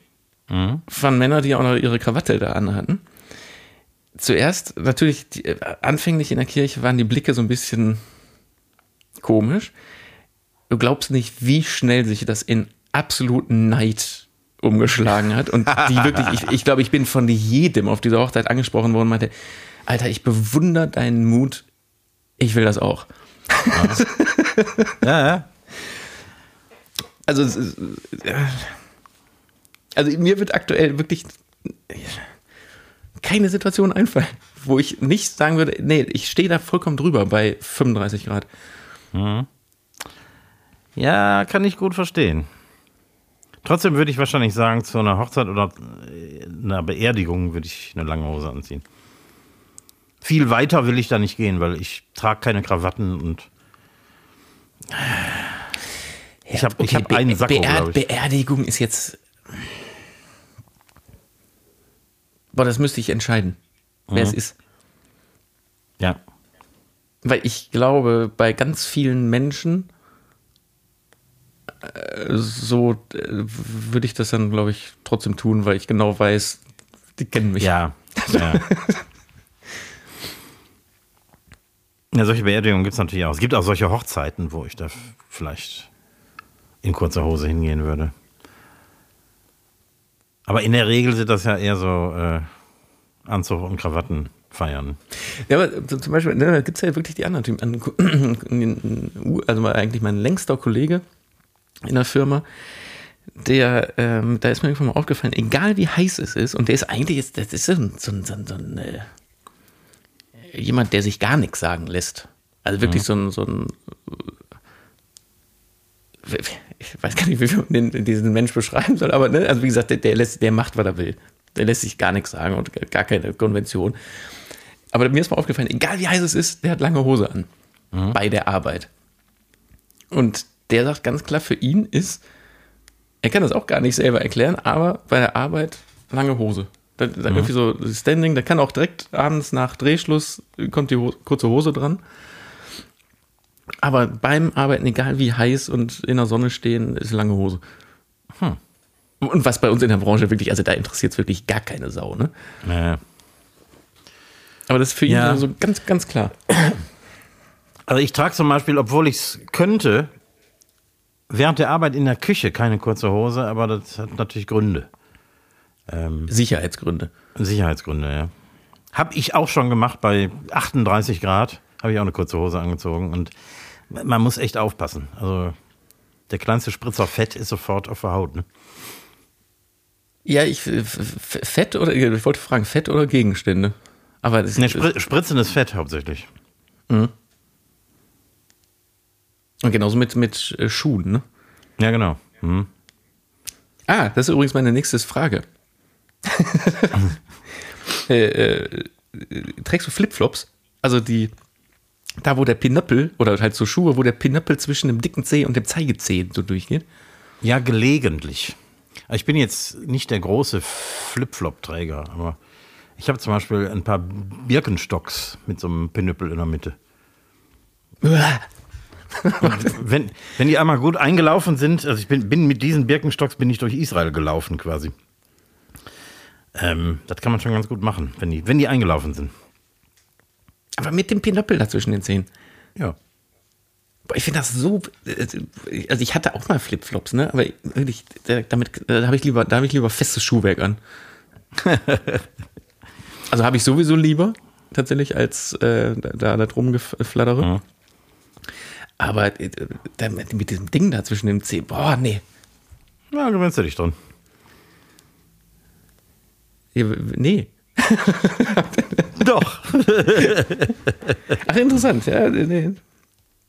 mhm. waren Männer, die auch noch ihre Krawatte da anhatten. Zuerst natürlich, die, anfänglich in der Kirche waren die Blicke so ein bisschen komisch. Du glaubst nicht, wie schnell sich das in absoluten Neid umgeschlagen hat. Und die wirklich, ich, ich glaube, ich bin von jedem auf dieser Hochzeit angesprochen worden und meinte, Alter, ich bewundere deinen Mut. Ich will das auch. ja, ja. Also, also mir wird aktuell wirklich keine Situation einfallen, wo ich nicht sagen würde, nee, ich stehe da vollkommen drüber bei 35 Grad. Mhm. Ja, kann ich gut verstehen. Trotzdem würde ich wahrscheinlich sagen, zu einer Hochzeit oder einer Beerdigung würde ich eine lange Hose anziehen. Viel weiter will ich da nicht gehen, weil ich trage keine Krawatten und ich habe okay, hab einen Sakko, Beer Beerdigung ist jetzt Boah, das müsste ich entscheiden, wer mhm. es ist. Ja. Weil ich glaube, bei ganz vielen Menschen äh, so äh, würde ich das dann, glaube ich, trotzdem tun, weil ich genau weiß, die kennen mich. Ja. Ja, ja solche Beerdigungen gibt es natürlich auch. Es gibt auch solche Hochzeiten, wo ich da vielleicht in kurzer Hose hingehen würde. Aber in der Regel sind das ja eher so äh, Anzug und Krawatten feiern. Ja, aber zum Beispiel, ne, da gibt es ja wirklich die anderen Typen. Also eigentlich mein längster Kollege in der Firma, der, ähm, da ist mir irgendwann mal aufgefallen, egal wie heiß es ist, und der ist eigentlich, jetzt, das ist so ein, so ein, so ein, so ein äh, jemand, der sich gar nichts sagen lässt. Also wirklich mhm. so ein, so ein ich weiß gar nicht, wie man diesen Mensch beschreiben soll, aber ne, also wie gesagt, der, der, lässt, der macht, was er will. Der lässt sich gar nichts sagen und gar keine Konvention. Aber mir ist mal aufgefallen, egal wie heiß es ist, der hat lange Hose an. Mhm. Bei der Arbeit. Und der sagt ganz klar, für ihn ist, er kann das auch gar nicht selber erklären, aber bei der Arbeit lange Hose. Da, da mhm. irgendwie so Standing, der kann auch direkt abends nach Drehschluss, kommt die Hose, kurze Hose dran. Aber beim Arbeiten, egal wie heiß und in der Sonne stehen, ist lange Hose. Hm. Und was bei uns in der Branche wirklich, also da interessiert es wirklich gar keine Sau, ne? Naja. Aber das ist für ihn ja. so ganz, ganz klar. Also ich trage zum Beispiel, obwohl ich es könnte, während der Arbeit in der Küche keine kurze Hose, aber das hat natürlich Gründe. Ähm, Sicherheitsgründe. Sicherheitsgründe, ja. Habe ich auch schon gemacht bei 38 Grad, habe ich auch eine kurze Hose angezogen und man muss echt aufpassen. Also der kleinste Spritzer Fett ist sofort auf der Haut. Ne? Ja, ich Fett oder ich wollte fragen, Fett oder Gegenstände? Aber das nee, Spr spritzendes Fett hauptsächlich. Mhm. Und genauso mit, mit äh, Schuhen, ne? Ja, genau. Mhm. Ah, das ist übrigens meine nächste Frage. äh, äh, trägst du Flipflops? Also die, da wo der Pinöppel, oder halt so Schuhe, wo der Pinöppel zwischen dem dicken Zeh und dem Zeigezeh so durchgeht? Ja, gelegentlich. Ich bin jetzt nicht der große Flipflop-Träger, aber ich habe zum Beispiel ein paar Birkenstocks mit so einem Pinöppel in der Mitte. wenn, wenn die einmal gut eingelaufen sind, also ich bin, bin mit diesen Birkenstocks bin ich durch Israel gelaufen quasi. Ähm, das kann man schon ganz gut machen, wenn die, wenn die eingelaufen sind. Aber mit dem Pinöppel dazwischen den Zehen. Ja. Ich finde das so. Also ich hatte auch mal Flipflops, ne? Aber wirklich, damit da habe ich lieber, da habe ich lieber festes Schuhwerk an. also habe ich sowieso lieber tatsächlich als äh, da, da drum geflattere. Mhm. Aber äh, mit diesem Ding da zwischen dem C, boah, nee. Ja, gewöhnst du dich dran. Nee. Doch. Ach, interessant. Ja, nee.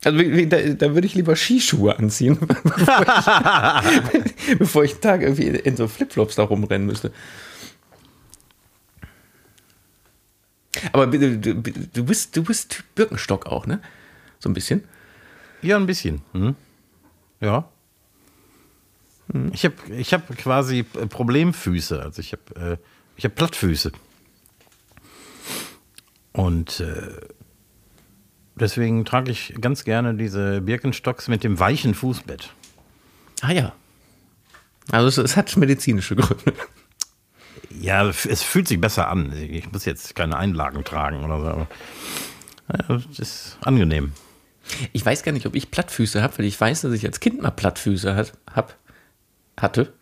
Also da, da würde ich lieber Skischuhe anziehen, bevor ich, bevor ich einen Tag irgendwie in so Flipflops da rumrennen müsste. Aber du, du, du bist, du bist Typ Birkenstock auch, ne? So ein bisschen. Ja, ein bisschen. Hm. Ja. Ich habe ich hab quasi Problemfüße. Also ich habe äh, ich hab Plattfüße. Und äh, deswegen trage ich ganz gerne diese Birkenstocks mit dem weichen Fußbett. Ah ja. Also es, es hat medizinische Gründe. Ja, es fühlt sich besser an. Ich muss jetzt keine Einlagen tragen oder so. Ja, das ist angenehm. Ich weiß gar nicht, ob ich Plattfüße habe, weil ich weiß, dass ich als Kind mal Plattfüße hat, hab, hatte.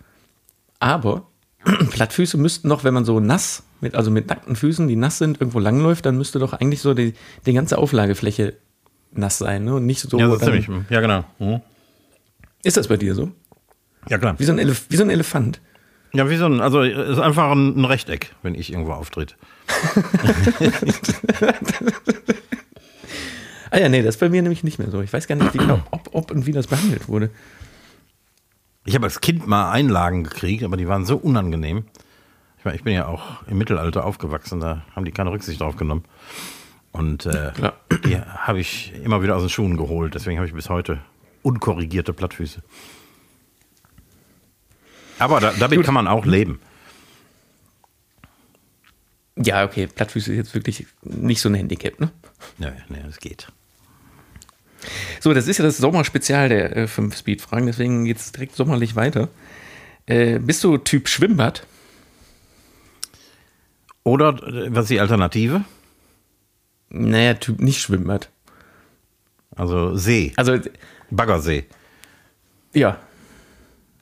Aber Plattfüße müssten doch, wenn man so nass, mit, also mit nackten Füßen, die nass sind, irgendwo langläuft, dann müsste doch eigentlich so die, die ganze Auflagefläche nass sein, ne? Und nicht so. Ja, dann, ziemlich. Ja, genau. Mhm. Ist das bei dir so? Ja, klar. Wie so ein, Elef wie so ein Elefant. Ja, wie so ein, also es ist einfach ein, ein Rechteck, wenn ich irgendwo auftritt. ah ja, nee, das ist bei mir nämlich nicht mehr so. Ich weiß gar nicht, genau, ob, ob und wie das behandelt wurde. Ich habe als Kind mal Einlagen gekriegt, aber die waren so unangenehm. Ich, meine, ich bin ja auch im Mittelalter aufgewachsen, da haben die keine Rücksicht drauf genommen. Und äh, die habe ich immer wieder aus den Schuhen geholt. Deswegen habe ich bis heute unkorrigierte Plattfüße. Aber da, damit Gut. kann man auch leben. Ja, okay, Plattfüße ist jetzt wirklich nicht so ein Handicap, ne? Nee, nee, das geht. So, das ist ja das Sommerspezial der äh, fünf Speed-Fragen, deswegen geht es direkt sommerlich weiter. Äh, bist du Typ Schwimmbad? Oder äh, was ist die Alternative? Naja, Typ nicht Schwimmbad. Also See. Also Baggersee. Ja.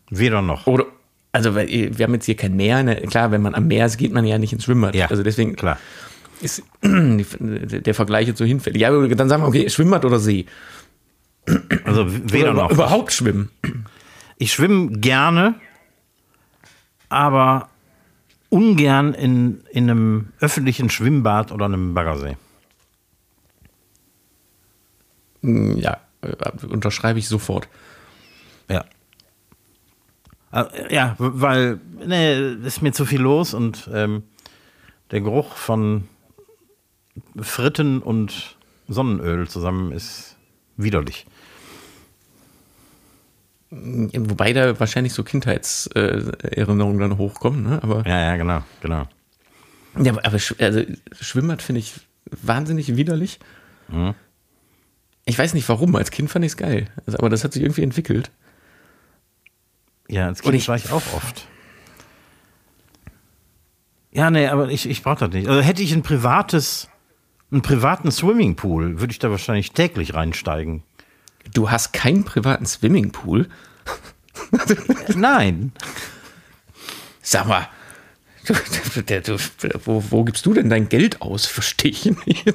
Weder noch. Oder, also wir haben jetzt hier kein Meer. Ne? Klar, wenn man am Meer ist, geht man ja nicht ins Schwimmbad. Ja, also deswegen klar. Ist der Vergleich jetzt so hinfällig. Ja, dann sagen wir, okay, Schwimmbad oder See. Also weder oder noch. Überhaupt schwimmen. Ich schwimme gerne, aber ungern in, in einem öffentlichen Schwimmbad oder einem Baggersee. Ja, unterschreibe ich sofort. Ja. Äh, ja, weil ne, ist mir zu viel los und ähm, der Geruch von Fritten und Sonnenöl zusammen ist widerlich. Wobei da wahrscheinlich so Kindheitserinnerungen dann hochkommen, ne? Aber, ja, ja, genau, genau. Ja, aber also, Schwimmbad finde ich wahnsinnig widerlich. Mhm. Ich weiß nicht warum, als Kind fand ich es geil. Also, aber das hat sich irgendwie entwickelt. Ja, als Kind ich, war ich auch oft. Ja, nee, aber ich, ich brauche das nicht. Also hätte ich ein privates, einen privaten Swimmingpool, würde ich da wahrscheinlich täglich reinsteigen. Du hast keinen privaten Swimmingpool? Nein. Sag mal, du, du, du, wo, wo, gibst du denn dein Geld aus? Verstehe ich nicht.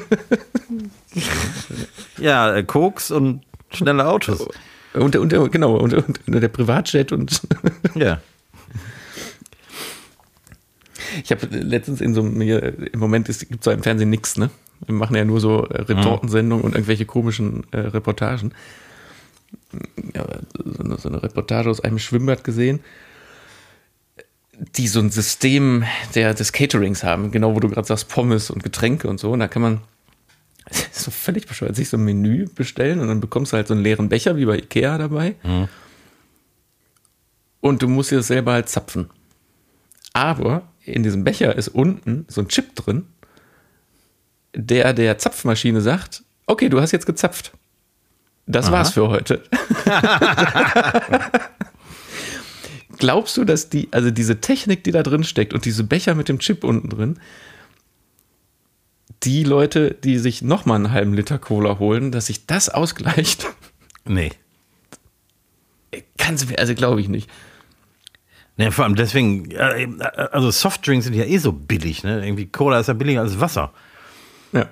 ja, äh, Koks und schnelle Autos. Und, und, genau, und, und der Privatjet und. ja. Ich habe letztens in so einem, im Moment gibt es so im Fernsehen nichts, ne? Wir machen ja nur so äh, Retortensendungen und irgendwelche komischen äh, Reportagen. Ja, so, eine, so eine Reportage aus einem Schwimmbad gesehen, die so ein System der, des Caterings haben, genau wo du gerade sagst, Pommes und Getränke und so. Und da kann man so völlig bescheuert, sich so ein Menü bestellen und dann bekommst du halt so einen leeren Becher wie bei Ikea dabei. Mhm. Und du musst dir das selber halt zapfen. Aber in diesem Becher ist unten so ein Chip drin, der der Zapfmaschine sagt, okay, du hast jetzt gezapft. Das Aha. war's für heute. Glaubst du, dass die, also diese Technik, die da drin steckt und diese Becher mit dem Chip unten drin, die Leute, die sich nochmal einen halben Liter Cola holen, dass sich das ausgleicht? Nee. Kannst du, also glaube ich nicht. Nee, vor allem deswegen, also Softdrinks sind ja eh so billig, ne? Irgendwie Cola ist ja billiger als Wasser. Ja.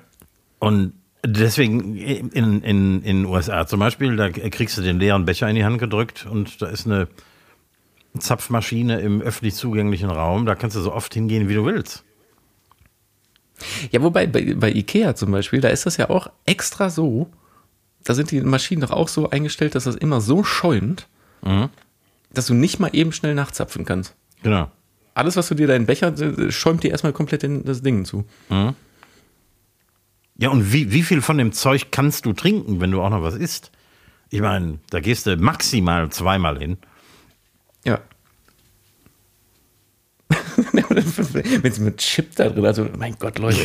Und deswegen in, in, in den USA zum Beispiel, da kriegst du den leeren Becher in die Hand gedrückt und da ist eine Zapfmaschine im öffentlich zugänglichen Raum. Da kannst du so oft hingehen, wie du willst. Ja, wobei bei, bei Ikea zum Beispiel, da ist das ja auch extra so, da sind die Maschinen doch auch so eingestellt, dass das immer so schäumt, Mhm. dass du nicht mal eben schnell nachzapfen kannst. Genau. Alles, was du dir deinen Becher, äh, schäumt dir erstmal komplett in das Ding zu. Ja, und wie, wie viel von dem Zeug kannst du trinken, wenn du auch noch was isst? Ich meine, da gehst du maximal zweimal hin. Ja. Wenn sie mit Chip da drin, also mein Gott, Leute.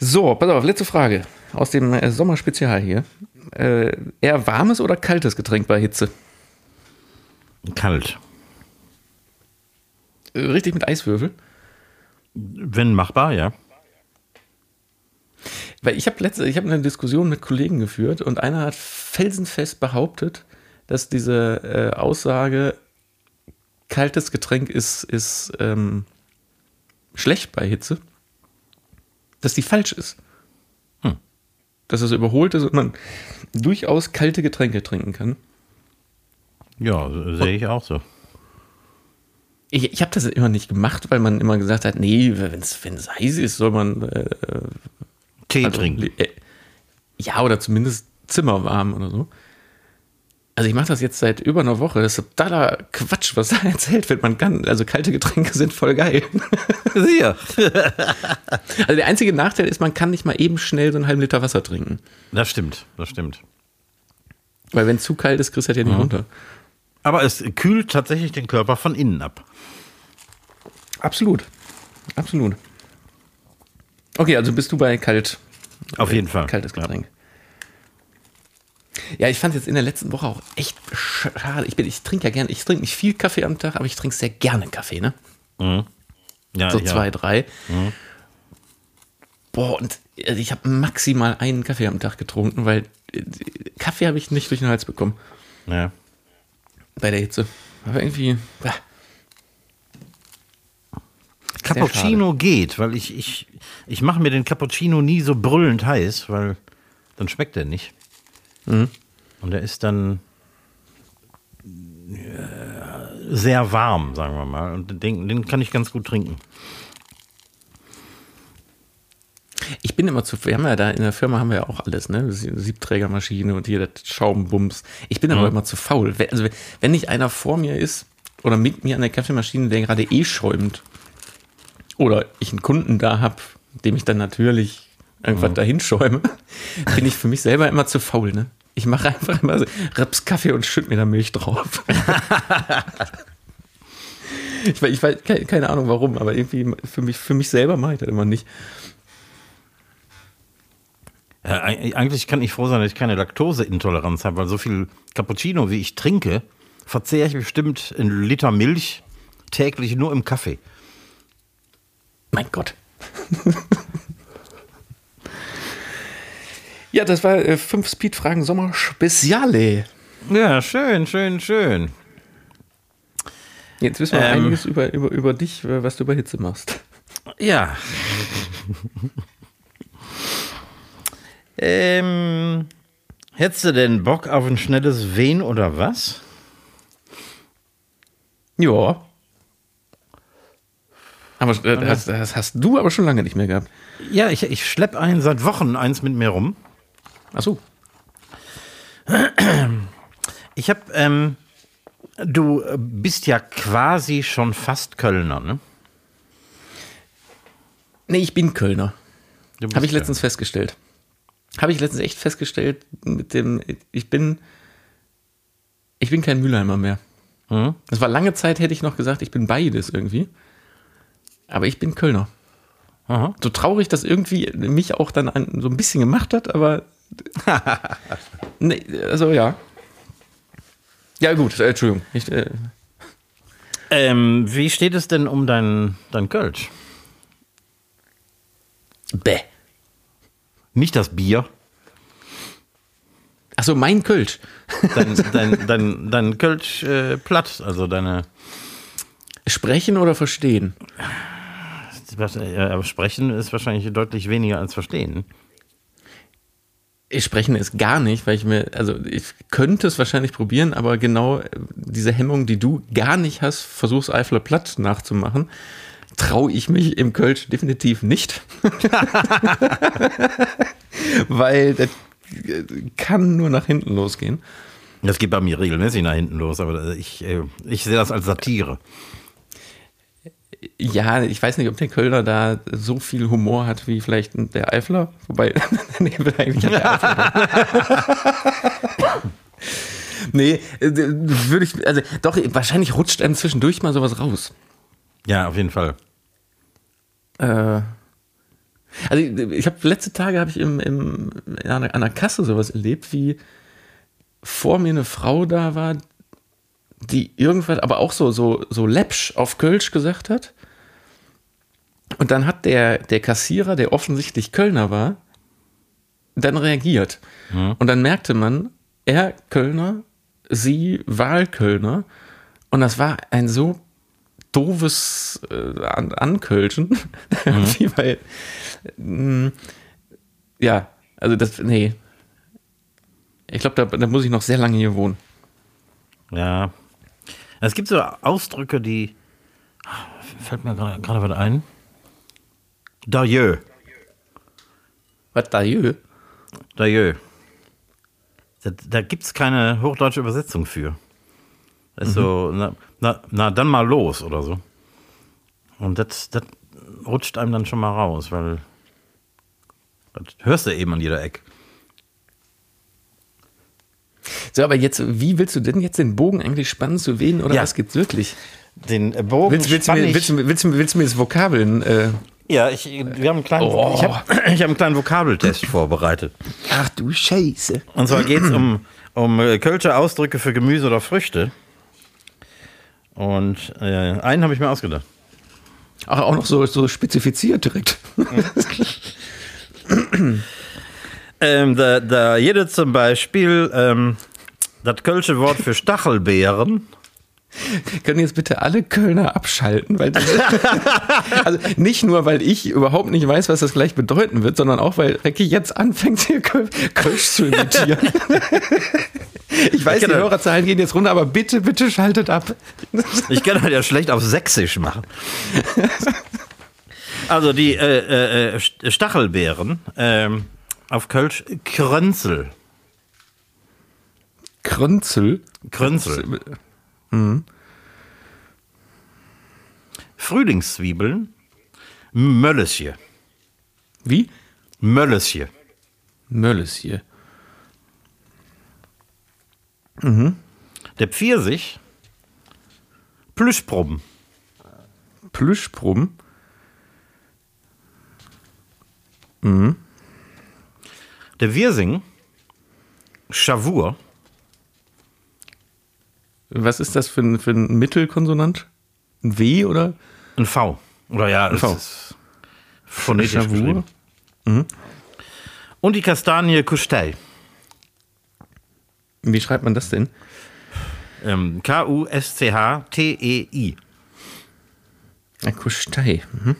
So, pass auf, letzte Frage aus dem äh, Sommerspezial hier. Äh, eher warmes oder kaltes Getränk bei Hitze? Kalt. Äh, Richtig mit Eiswürfel? Wenn machbar, ja. Weil ich habe letzte, ich habe eine Diskussion mit Kollegen geführt und einer hat felsenfest behauptet, dass diese äh, Aussage kaltes Getränk ist, ist ähm, schlecht bei Hitze, dass die falsch ist. Hm. Dass es überholt ist und man durchaus kalte Getränke trinken kann. Ja, sehe ich auch so. Ich, ich habe das immer nicht gemacht, weil man immer gesagt hat, nee, wenn es heiß ist, soll man äh, Tee Also, trinken. äh, Ja, oder zumindest zimmerwarm oder so. Also ich mache das jetzt seit über einer Woche. Das ist totaler Quatsch, was da erzählt wird. Man kann, also kalte Getränke sind voll geil. Sicher. Also der einzige Nachteil ist, man kann nicht mal eben schnell so einen halben Liter Wasser trinken. Das stimmt, das stimmt. Weil wenn es zu kalt ist, kriegst du das ja nicht runter. Aber es kühlt tatsächlich den Körper von innen ab. Absolut. Absolut. Okay, also bist du bei kalt. Auf jeden Fall. Kaltes Getränk. Ja, ich fand es jetzt in der letzten Woche auch echt schade. Ich, bin- ich trinke ja gerne, ich trinke nicht viel Kaffee am Tag, aber ich trinke sehr gerne Kaffee, ne? Ja, so ja. zwei, drei. Boah, und also ich habe maximal einen Kaffee am Tag getrunken, weil äh, Kaffee habe ich nicht durch den Hals bekommen Ja. Bei der Hitze. Aber irgendwie, ah, Cappuccino geht, weil ich, ich, ich mache mir den Cappuccino nie so brüllend heiß, weil dann schmeckt er nicht. Mhm. Und er ist dann äh, sehr warm, sagen wir mal. Und den, den kann ich ganz gut trinken. Ich bin immer zu, wir haben ja da in der Firma haben wir ja auch alles, ne? Siebträgermaschine und hier das Schaumbums. Ich bin aber immer zu faul. Wenn- Also wenn nicht einer vor mir ist oder mit mir an der Kaffeemaschine, der gerade eh schäumt, oder ich einen Kunden da habe, dem ich dann natürlich irgendwas dahin schäume, bin ich für mich selber immer zu faul, ne? Ich mache einfach immer so Raps Kaffee und schütt mir da Milch drauf. ich, weiß- ich weiß keine, keine Ahnung warum, aber irgendwie für mich, für mich selber mache ich das immer nicht. Ja, eig- eigentlich kann ich froh sein, dass ich keine Laktoseintoleranz habe, weil so viel Cappuccino, wie ich trinke, verzehre ich bestimmt einen Liter Milch täglich nur im Kaffee. Mein Gott. ja, das war äh, fünf Speedfragen Sommer Speziale. Ja, schön, schön, schön. Jetzt wissen wir Ähm. einiges über, über, über dich, äh, was du bei Hitze machst. Ja. ähm, hättest du denn Bock auf ein schnelles Wen oder was? Ja. Aber äh, das, das hast du aber schon lange nicht mehr gehabt. Ja, ich, ich schlepp einen seit Wochen eins mit mir rum. Ach so. Ich hab, ähm, du bist ja quasi schon fast Kölner, ne? Nee, ich bin Kölner. Habe ich Kölner. letztens festgestellt. Habe ich letztens echt festgestellt mit dem, ich bin, ich bin kein Mülheimer mehr. Mhm. Das war lange Zeit, hätte ich noch gesagt, ich bin beides irgendwie. Aber ich bin Kölner. Aha. So traurig, dass irgendwie mich auch dann ein, so ein bisschen gemacht hat, aber. nee, also ja. Ja, gut, äh, Entschuldigung. Ich, äh, Ähm, wie steht es denn um dein, dein Kölsch? bäh. Nicht das Bier, Achso, mein Kölsch. dein, dein, dein, dein Kölsch äh, platt, also deine. Sprechen oder verstehen? Äh, aber sprechen ist wahrscheinlich deutlich weniger als verstehen. ich spreche es gar nicht, weil ich mir, also ich könnte es wahrscheinlich probieren, aber genau äh, diese Hemmung, die du gar nicht hast, versuch's Eifler platt nachzumachen, traue ich mich im Kölsch definitiv nicht. weil das äh, kann nur nach hinten losgehen. Das geht bei mir regelmäßig nach hinten los, aber ich, äh, ich sehe das als Satire. Ja, ich weiß nicht, ob der Kölner da so viel Humor hat wie vielleicht der Eifler. Wobei, nee, eigentlich hat der Eifler. nee, äh, würde ich, also doch, wahrscheinlich rutscht einem zwischendurch mal sowas raus. Ja, auf jeden Fall. Äh, also ich habe letzte Tage habe ich im, im, an einer Kasse sowas erlebt, wie vor mir eine Frau da war, die irgendwas, aber auch so, so, so läppsch auf Kölsch gesagt hat. Und dann hat der, der Kassierer, der offensichtlich Kölner war, dann reagiert. Mhm. Und dann merkte man, er Kölner, sie Wahlkölner. Und das war ein so doofes äh, An Ankölschen. Mhm. weil, mh, mm, ja, also das, nee. Ich glaube, da, da muss ich noch sehr lange hier wohnen. Ja. Es gibt so Ausdrücke, die. Fällt mir gerade was ein. D'ailleurs. Was d'ailleurs? D'ailleurs. Da, da gibt es keine hochdeutsche Übersetzung für. Das ist mhm. so, na, na, na, dann mal los oder so. Und das, das rutscht einem dann schon mal raus, weil das hörst du eben an jeder Ecke. So, aber jetzt, wie willst du denn jetzt den Bogen eigentlich spannen zu wen oder ja. was gibt's wirklich? Den Bogen willst, willst, mir, willst, willst, willst, du mir jetzt Vokabeln? Äh ja, ich, wir haben einen kleinen, oh. ich habe hab einen kleinen Vokabeltest vorbereitet. Ach du Scheiße. Und zwar geht es um, um äh, Kölsche Ausdrücke für Gemüse oder Früchte. Und äh, einen habe ich mir ausgedacht. Ach, auch noch so, so spezifiziert direkt. ähm, da, da jede zum Beispiel ähm, das kölsche Wort für Stachelbeeren. Können jetzt bitte alle Kölner abschalten, weil also nicht nur, weil ich überhaupt nicht weiß, was das gleich bedeuten wird, sondern auch, weil Recki jetzt anfängt, hier Kölsch zu imitieren. Ich weiß, ich die Hörerzahlen gehen jetzt runter, aber bitte, bitte schaltet ab. Ich kann halt ja schlecht auf Sächsisch machen. Also die äh, äh, Stachelbeeren, äh, auf Kölsch Krönzel. Krönzel? Krönzel. Mhm. Frühlingszwiebeln, Möllesje. Wie? Möllesje. Möllesje. Mhm. Der Pfirsich, Plüschproben. Plüschproben? Mhm. Der Wirsing, Chavur. Was ist das für ein, für ein Mittelkonsonant? Ein W oder? Ein V. Oder ja, ein V. Ist phonetisch Chavur. Mhm. Und die Kastanie Kustei. Wie schreibt man das denn? Ähm, K-U-S-C-H-T-E-I. Kustei. Mhm.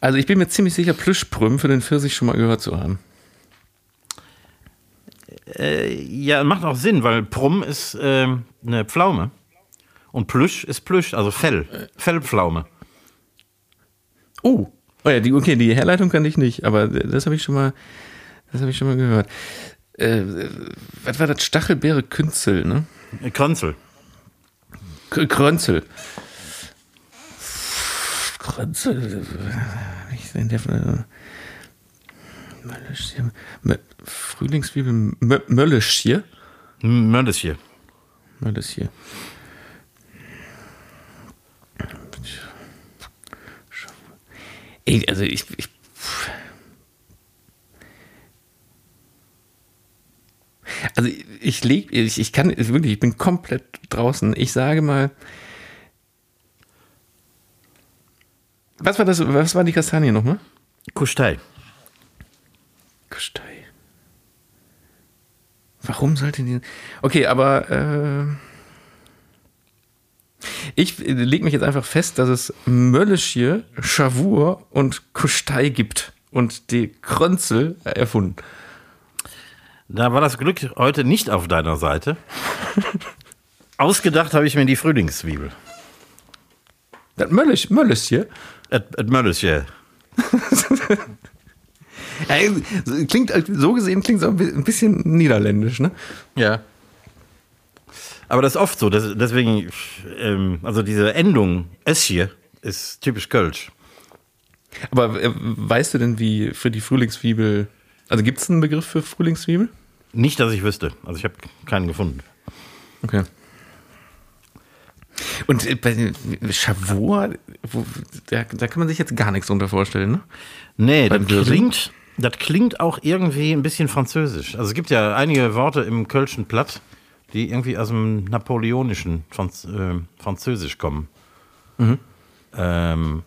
Also ich bin mir ziemlich sicher, Plüschprüm für den Pfirsich schon mal gehört zu haben. Äh, ja, macht auch Sinn, weil Prum ist äh, eine Pflaume. Und Plüsch ist Plüsch, also Fell. Fellpflaume. Oh. oh ja, die, okay, die Herleitung kann ich nicht, aber das habe ich schon mal, das habe ich schon mal gehört. Äh, was war das? Stachelbeere Künzel, ne? Krönzel. Krönzel. Krönzel. Ich sehe der Frühlingszwiebel Möllischje. Möllischje. Möllischje. Ey, also ich, ich Also ich leg, ich, ich kann wirklich, ich bin komplett draußen. Ich sage mal, was war das, was war die Kastanie nochmal? Kustei. Kustei. Warum sollte die. Okay, aber äh, ich lege mich jetzt einfach fest, dass es Mölleschje, Chavur und Kustei gibt und die Krönzel erfunden. Da war das Glück heute nicht auf deiner Seite. Ausgedacht habe ich mir die Frühlingszwiebel. Das Möllisch, Möllisch hier. Möllisch, ja. Ja, klingt, so gesehen klingt es auch ein bisschen niederländisch, ne? Ja. Aber das ist oft so. Das, deswegen, ähm, also diese Endung S hier ist typisch Kölsch. Aber äh, weißt du denn, wie für die Frühlingszwiebel, also gibt es einen Begriff für Frühlingszwiebel? Nicht, dass ich wüsste. Also ich habe keinen gefunden. Okay. Und äh, bei Chavour, wo, da, da kann man sich jetzt gar nichts drunter vorstellen, ne? Nee, Beim das klingt, das klingt auch irgendwie ein bisschen französisch. Also es gibt ja einige Worte im Kölschen Platt, die irgendwie aus dem napoleonischen Franz, äh, Französisch kommen. Ähm,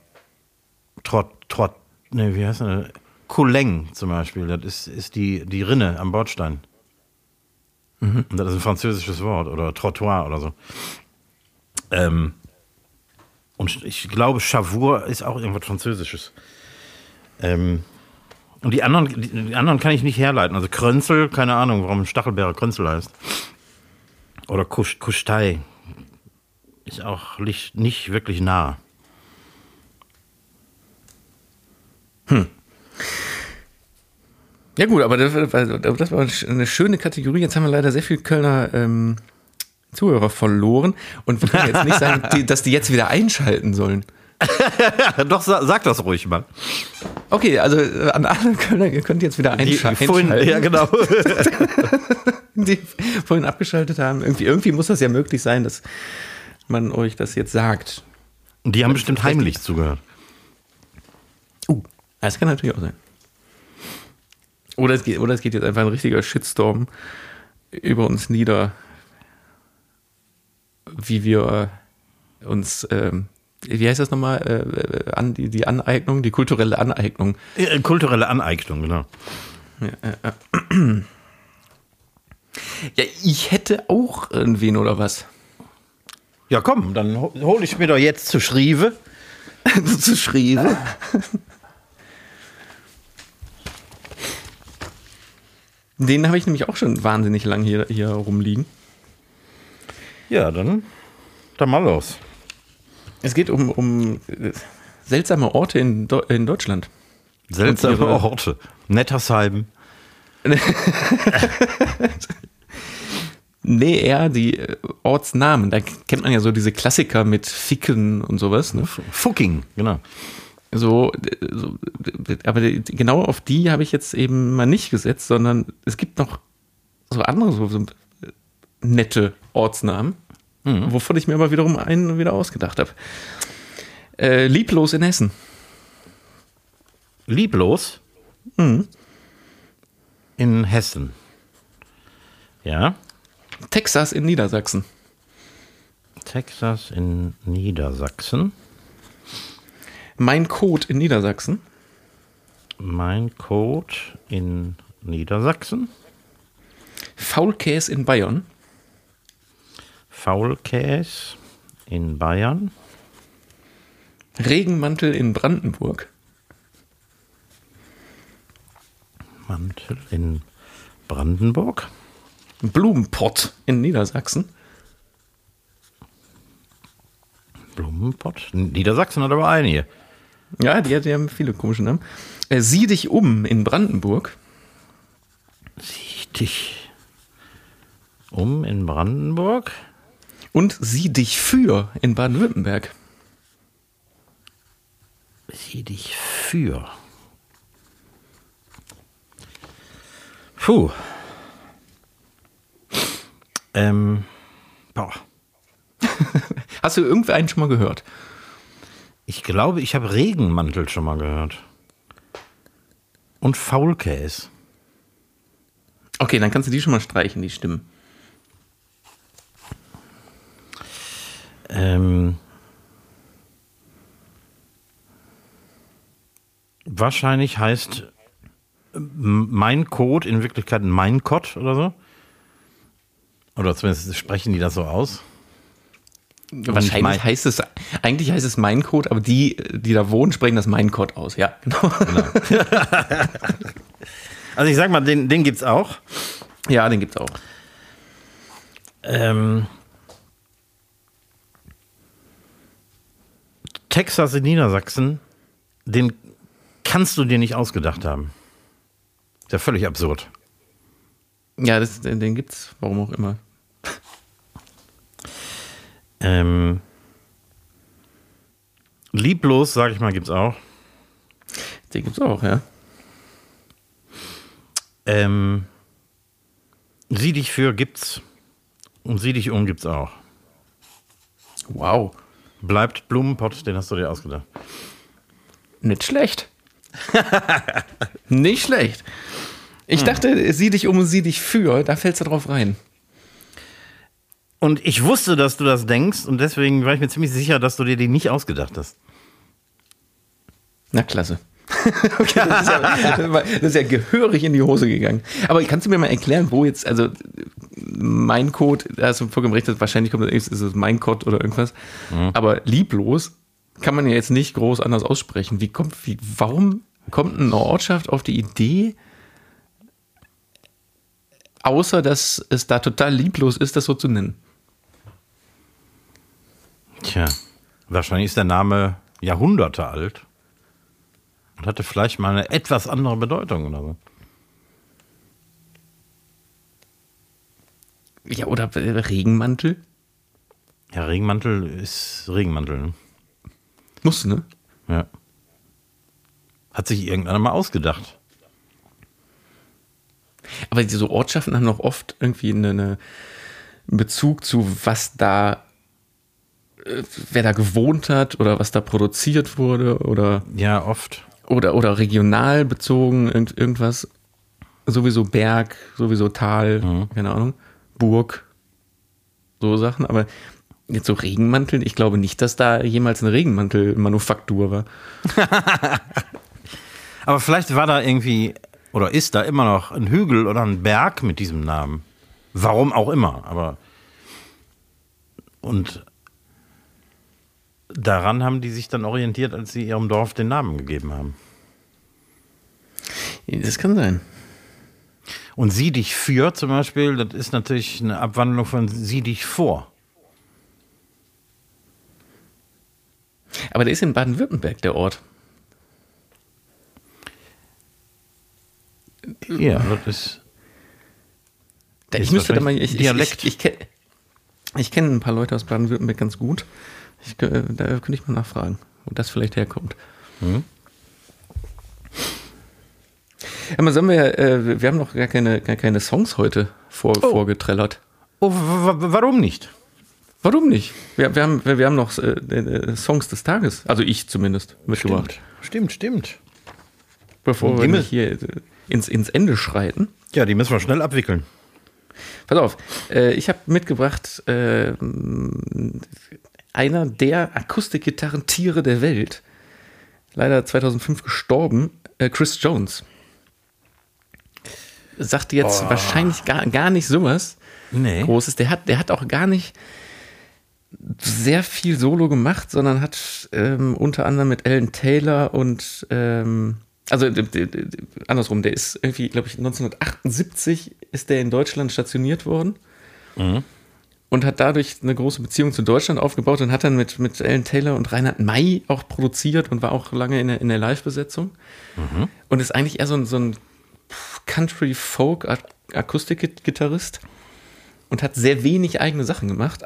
trot, trot, nee, wie heißt das? Couleng zum Beispiel, das ist, ist die, die Rinne am Bordstein. Und das ist ein französisches Wort oder Trottoir oder so. Ähm, und ich glaube, Chavour ist auch irgendwas Französisches. Ähm, und die anderen, die, anderen kann ich nicht herleiten. Also Krönzel, keine Ahnung, warum Stachelbeere Krönzel heißt. Oder Kusch, Kuschtei. Ist auch nicht, nicht wirklich nah. Ja gut, aber das, war- das war eine schöne Kategorie. Jetzt haben wir leider sehr viel Kölner ähm, Zuhörer verloren. Und wir können jetzt nicht sagen, dass die jetzt wieder einschalten sollen. Doch, sa sag das ruhig mal. Okay, also äh, an alle Kölner, ihr könnt jetzt wieder Die, einscha- die vorhin, einschalten. ja, genau. die vorhin abgeschaltet haben. Irgendwie, irgendwie muss das ja möglich sein, dass man euch das jetzt sagt. Und die haben bestimmt heimlich zugehört. Uh, das kann natürlich auch sein. Oder es geht, oder es geht jetzt einfach ein richtiger Shitstorm über uns nieder, wie wir uns, ähm, wie heißt das nochmal, äh, an, die, die Aneignung, die kulturelle Aneignung. Äh, Kulturelle Aneignung, genau. Ja, ich hätte auch irgendwen oder was. Ja, komm, dann ho- hol ich mir doch jetzt zu Schrieve. zu schrieben. Den habe ich nämlich auch schon wahnsinnig lang hier, hier rumliegen. Ja, dann, dann mal los. Es geht um, um seltsame Orte in, Do in Deutschland. Seltsame Orte. Nettersheim. Nee, eher die äh, Ortsnamen. Da kennt man ja so diese Klassiker mit Ficken und sowas. Ne? Fucking, genau. So, äh, so, äh, aber genau auf die habe ich jetzt eben mal nicht gesetzt, sondern es gibt noch so andere, so, so nette Ortsnamen, wovon ich mir aber wiederum einen wieder ausgedacht habe. Äh, Lieblos in Hessen. Lieblos. In Hessen. Ja. Texas in Niedersachsen. Texas in Niedersachsen. Mein Code in Niedersachsen. Mein Code in Niedersachsen. Faulkäs in Bayern. Faulkäs in Bayern. Regenmantel in Brandenburg. Mantel in Brandenburg. Blumenpott in Niedersachsen. Blumenpott. Niedersachsen hat aber einige. Ja, die, die haben viele komische Namen. Äh, Sieh dich um in Brandenburg. Sieh dich um in Brandenburg. Und Sieh dich für in Baden-Württemberg. Sieh dich für. Puh. Ähm, boah. Hast du irgendeinen schon mal gehört? Ich glaube, ich habe Regenmantel schon mal gehört. Und Faulkäs. Okay, dann kannst du die schon mal streichen, die Stimmen. Ähm, wahrscheinlich heißt mein Code in Wirklichkeit mein Code oder so. Oder zumindest sprechen die das so aus. Wahrscheinlich mein- heißt es, eigentlich heißt es mein Code, aber die, die da wohnen, sprechen das mein Code aus. Ja, genau. Also ich sag mal, den, den gibt's auch. Ja, den gibt's auch. Ähm, Texas in Niedersachsen, den kannst du dir nicht ausgedacht haben. Ist ja völlig absurd. Ja, das, den, den gibt's, warum auch immer. Ähm, lieblos, sag ich mal, gibt's auch. Den gibt's auch, ja. Ähm, sieh dich für gibt's und sieh dich um gibt's auch. Wow. Bleibt Blumenpott, den hast du dir ausgedacht. Nicht schlecht. Nicht schlecht. Ich dachte, sieh dich um und sieh dich für, da fällst du drauf rein. Und ich wusste, dass du das denkst und deswegen war ich mir ziemlich sicher, dass du dir den nicht ausgedacht hast. Na, klasse. okay, das ist, ja, das ist ja gehörig in die Hose gegangen. Aber kannst du mir mal erklären, wo jetzt, also mein Code, da hast du vollkommen recht, das wahrscheinlich kommt, ist es mein Code oder irgendwas. Aber lieblos kann man ja jetzt nicht groß anders aussprechen. Wie kommt, wie, warum kommt eine Ortschaft auf die Idee, außer dass es da total lieblos ist, das so zu nennen? Tja, wahrscheinlich ist der Name Jahrhunderte alt und hatte vielleicht mal eine etwas andere Bedeutung oder so. Ja, oder äh, Regenmantel? Ja, Regenmantel ist Regenmantel. Ne? Musst du, ne? Ja. Hat sich irgendeiner mal ausgedacht. Aber diese Ortschaften haben noch oft irgendwie eine, eine einen Bezug zu, was da, äh, wer da gewohnt hat oder was da produziert wurde oder, Ja, oft. Oder, oder regional bezogen, irgend, irgendwas. Sowieso Berg, sowieso Tal, keine Ahnung, Burg, so Sachen. Aber jetzt so Regenmantel, ich glaube nicht, dass da jemals eine Regenmantelmanufaktur war. Aber vielleicht war da irgendwie, oder ist da immer noch ein Hügel oder ein Berg mit diesem Namen. Warum auch immer, aber. Und daran haben die sich dann orientiert, als sie ihrem Dorf den Namen gegeben haben. Das kann sein. Und sieh dich für zum Beispiel, das ist natürlich eine Abwandlung von sieh dich vor. Aber der ist in Baden-Württemberg, der Ort. Ja, das ist. Da, Ist ich müsste da mal. Ich, Dialekt. Ich, ich, ich, kenn- ich kenne ein paar Leute aus Baden-Württemberg ganz gut. Ich, äh, da könnte ich mal nachfragen, wo das vielleicht herkommt. Mhm. Aber sagen wir, äh, wir haben noch gar keine, gar keine Songs heute vor, Oh. vorgetrellert. Oh, warum nicht? Warum nicht? Wir, wir, haben, wir, haben noch äh, Songs des Tages. Also ich zumindest mitgebracht. Stimmt, stimmt. Bevor Die wir nicht hier ins, ins Ende schreiten. Ja, die müssen wir schnell abwickeln. Pass auf, äh, ich habe mitgebracht äh, einer der Akustikgitarrentiere der Welt. Leider 2005 gestorben, äh, Chris Jones. Sagt jetzt wahrscheinlich gar, gar nicht sowas Nee. Großes. Der hat, der hat auch gar nicht sehr viel Solo gemacht, sondern hat ähm, unter anderem mit Alan Taylor und ähm, also andersrum, der ist irgendwie, glaube ich, 1978 ist der in Deutschland stationiert worden und hat dadurch eine große Beziehung zu Deutschland aufgebaut und hat dann mit, mit Alan Taylor und Reinhard May auch produziert und war auch lange in der, in der Live-Besetzung. Und ist eigentlich eher so ein, so ein Country-Folk-Akustikgitarrist und hat sehr wenig eigene Sachen gemacht.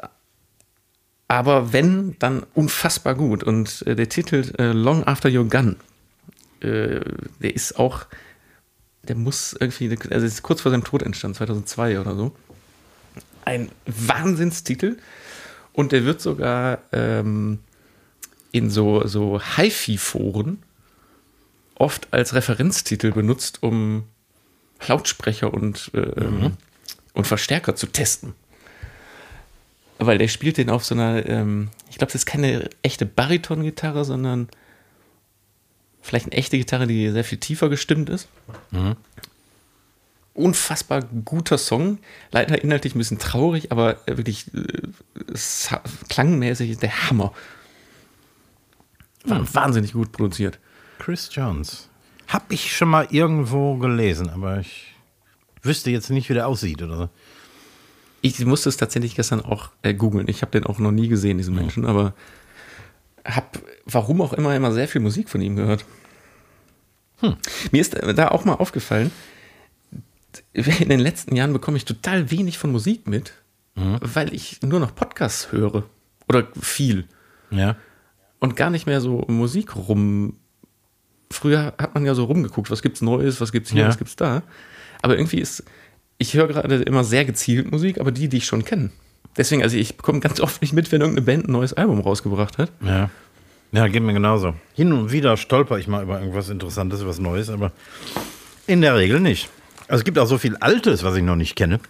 Aber wenn, dann unfassbar gut. Und äh, der Titel äh, Long After Your Gun, äh, der ist auch, der muss irgendwie, also ist kurz vor seinem Tod entstanden, 2002 oder so. Ein Wahnsinnstitel. Und der wird sogar ähm, in so, so HiFi-Foren oft als Referenztitel benutzt, um Lautsprecher und, äh, ähm, und Verstärker zu testen. Weil der spielt den auf so einer, ähm, ich glaube, das ist keine echte Bariton-Gitarre, sondern vielleicht eine echte Gitarre, die sehr viel tiefer gestimmt ist. Unfassbar guter Song. Leider inhaltlich ein bisschen traurig, aber wirklich äh, klangmäßig ist der Hammer. War wahnsinnig gut produziert. Chris Jones. Hab ich schon mal irgendwo gelesen, aber ich wüsste jetzt nicht, wie der aussieht oder so. Ich musste es tatsächlich gestern auch äh, googeln. Ich habe den auch noch nie gesehen, diesen Menschen, aber habe, warum auch immer, immer sehr viel Musik von ihm gehört. Hm. Mir ist da auch mal aufgefallen, in den letzten Jahren bekomme ich total wenig von Musik mit, mhm. weil ich nur noch Podcasts höre. Oder viel. Ja. Und gar nicht mehr so Musik rum. Früher hat man ja so rumgeguckt, was gibt's Neues, was gibt's hier, ja. was gibt's da. Aber irgendwie ist, ich höre gerade immer sehr gezielt Musik, aber die, die ich schon kenne. Deswegen, also ich bekomme ganz oft nicht mit, wenn irgendeine Band ein neues Album rausgebracht hat. Ja. Ja, geht mir genauso. Hin und wieder stolper ich mal über irgendwas Interessantes, was Neues, aber in der Regel nicht. Also es gibt auch so viel Altes, was ich noch nicht kenne.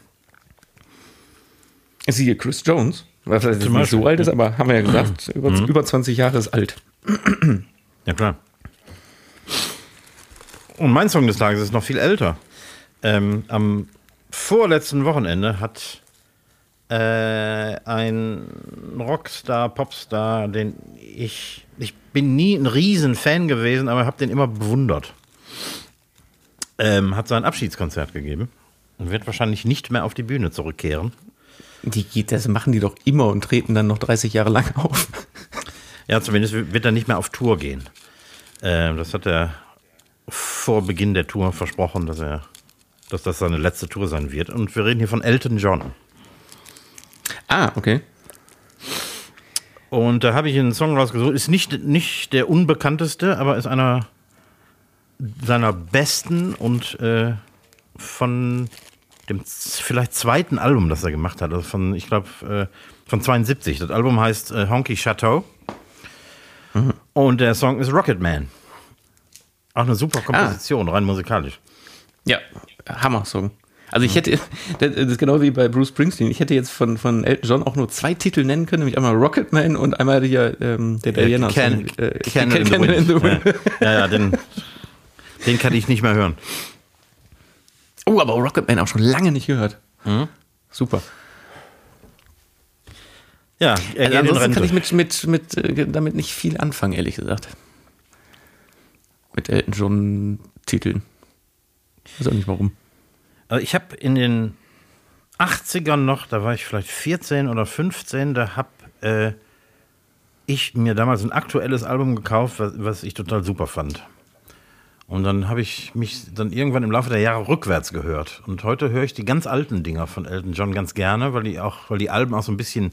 Siehe Chris Jones, was jetzt nicht so alt ist, aber haben wir ja gesagt, über, mhm. über 20 Jahre ist alt. Ja, klar. Und mein Song des Tages ist noch viel älter. Ähm, am vorletzten Wochenende hat äh, ein Rockstar, Popstar, den ich, ich bin nie ein Riesenfan gewesen, aber habe den immer bewundert ähm, hat sein Abschiedskonzert gegeben und wird wahrscheinlich nicht mehr auf die Bühne zurückkehren. Die, das machen die doch immer und treten dann noch 30 Jahre lang auf. Ja, zumindest wird er nicht mehr auf Tour gehen. Ähm, das hat er vor Beginn der Tour versprochen, dass er, dass das seine letzte Tour sein wird. Und wir reden hier von Elton John. Ah, okay. Und da habe ich einen Song rausgesucht. Ist nicht, nicht der unbekannteste, aber ist einer seiner besten und äh, von dem vielleicht zweiten Album, das er gemacht hat. Also von, ich glaube, äh, von 72. Das Album heißt äh, Honky Chateau. Mhm. Und der Song ist Rocket Man. Auch eine super Komposition, ah. rein musikalisch. Ja, Hammer-Song. Also ich hätte, das ist genau wie bei Bruce Springsteen, ich hätte jetzt von, von Elton John auch nur zwei Titel nennen können, nämlich einmal Rocketman und einmal hier, ähm, der Diana. Äh, Can, äh, Can, Can, in, the in the Wind. Ja, ja, ja den, den kann ich nicht mehr hören. Oh, aber Rocketman auch schon lange nicht gehört. Mhm. Super. Ja, er also ansonsten kann ich mit, mit, mit, äh, damit nicht viel anfangen, ehrlich gesagt. Mit Elton John-Titeln. Ich weiß auch nicht warum. Also ich habe in den 80ern noch, da war ich vielleicht 14 oder 15, da habe äh, ich mir damals ein aktuelles Album gekauft, was, was ich total super fand. Und dann habe ich mich dann irgendwann im Laufe der Jahre rückwärts gehört. Und heute höre ich die ganz alten Dinger von Elton John ganz gerne, weil die auch, weil die Alben auch so ein bisschen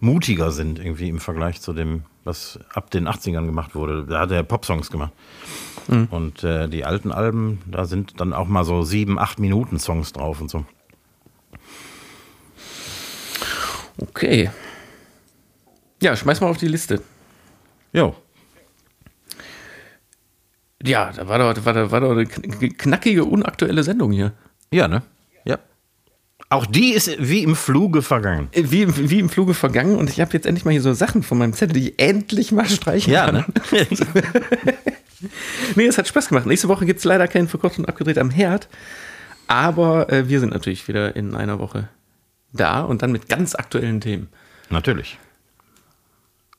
mutiger sind, irgendwie im Vergleich zu dem, was ab den 80ern gemacht wurde. Da hat er Popsongs gemacht. Mhm. Und äh, die alten Alben, da sind dann auch mal so sieben, acht Minuten Songs drauf und so. Okay. Ja, schmeiß mal auf die Liste. Jo. Ja, da war doch, war, doch, war doch eine knackige, unaktuelle Sendung hier. Ja, ne? Ja. Auch die ist wie im Fluge vergangen. Äh, wie, wie im Fluge vergangen und ich habe jetzt endlich mal hier so Sachen von meinem Zettel, die ich endlich mal streichen ja, kann. Ne? nee, es hat Spaß gemacht. Nächste Woche gibt es leider keinen verkocht und abgedreht am Herd. Aber äh, wir sind natürlich wieder in einer Woche da und dann mit ganz aktuellen Themen. Natürlich.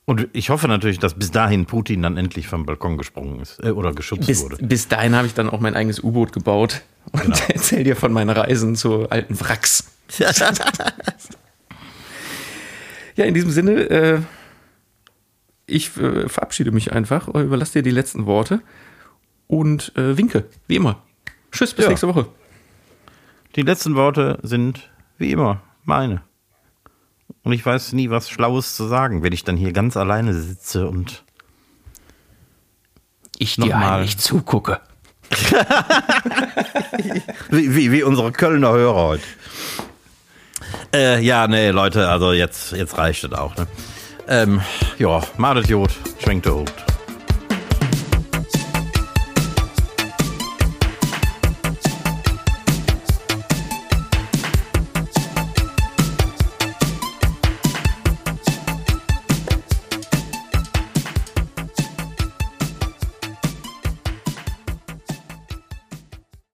Und ich hoffe natürlich, dass bis dahin Putin dann endlich vom Balkon gesprungen ist äh, oder geschubst bis, wurde. Bis dahin habe ich dann auch mein eigenes U-Boot gebaut und genau. erzähle dir von meinen Reisen zu alten Wracks. ja, in diesem Sinne, äh, ich äh, verabschiede mich einfach, überlasse dir die letzten Worte und äh, winke, wie immer. Tschüss, bis ja. nächste Woche. Die letzten Worte sind wie immer meine. Und ich weiß nie, was Schlaues zu sagen, wenn ich dann hier ganz alleine sitze und ich dir eigentlich zugucke. wie, wie, wie, unsere Kölner Hörer heute. Äh, ja, nee, Leute, also jetzt, jetzt reicht es auch. Ne? Ähm, ja, madet Jod, schwenkt der Hut.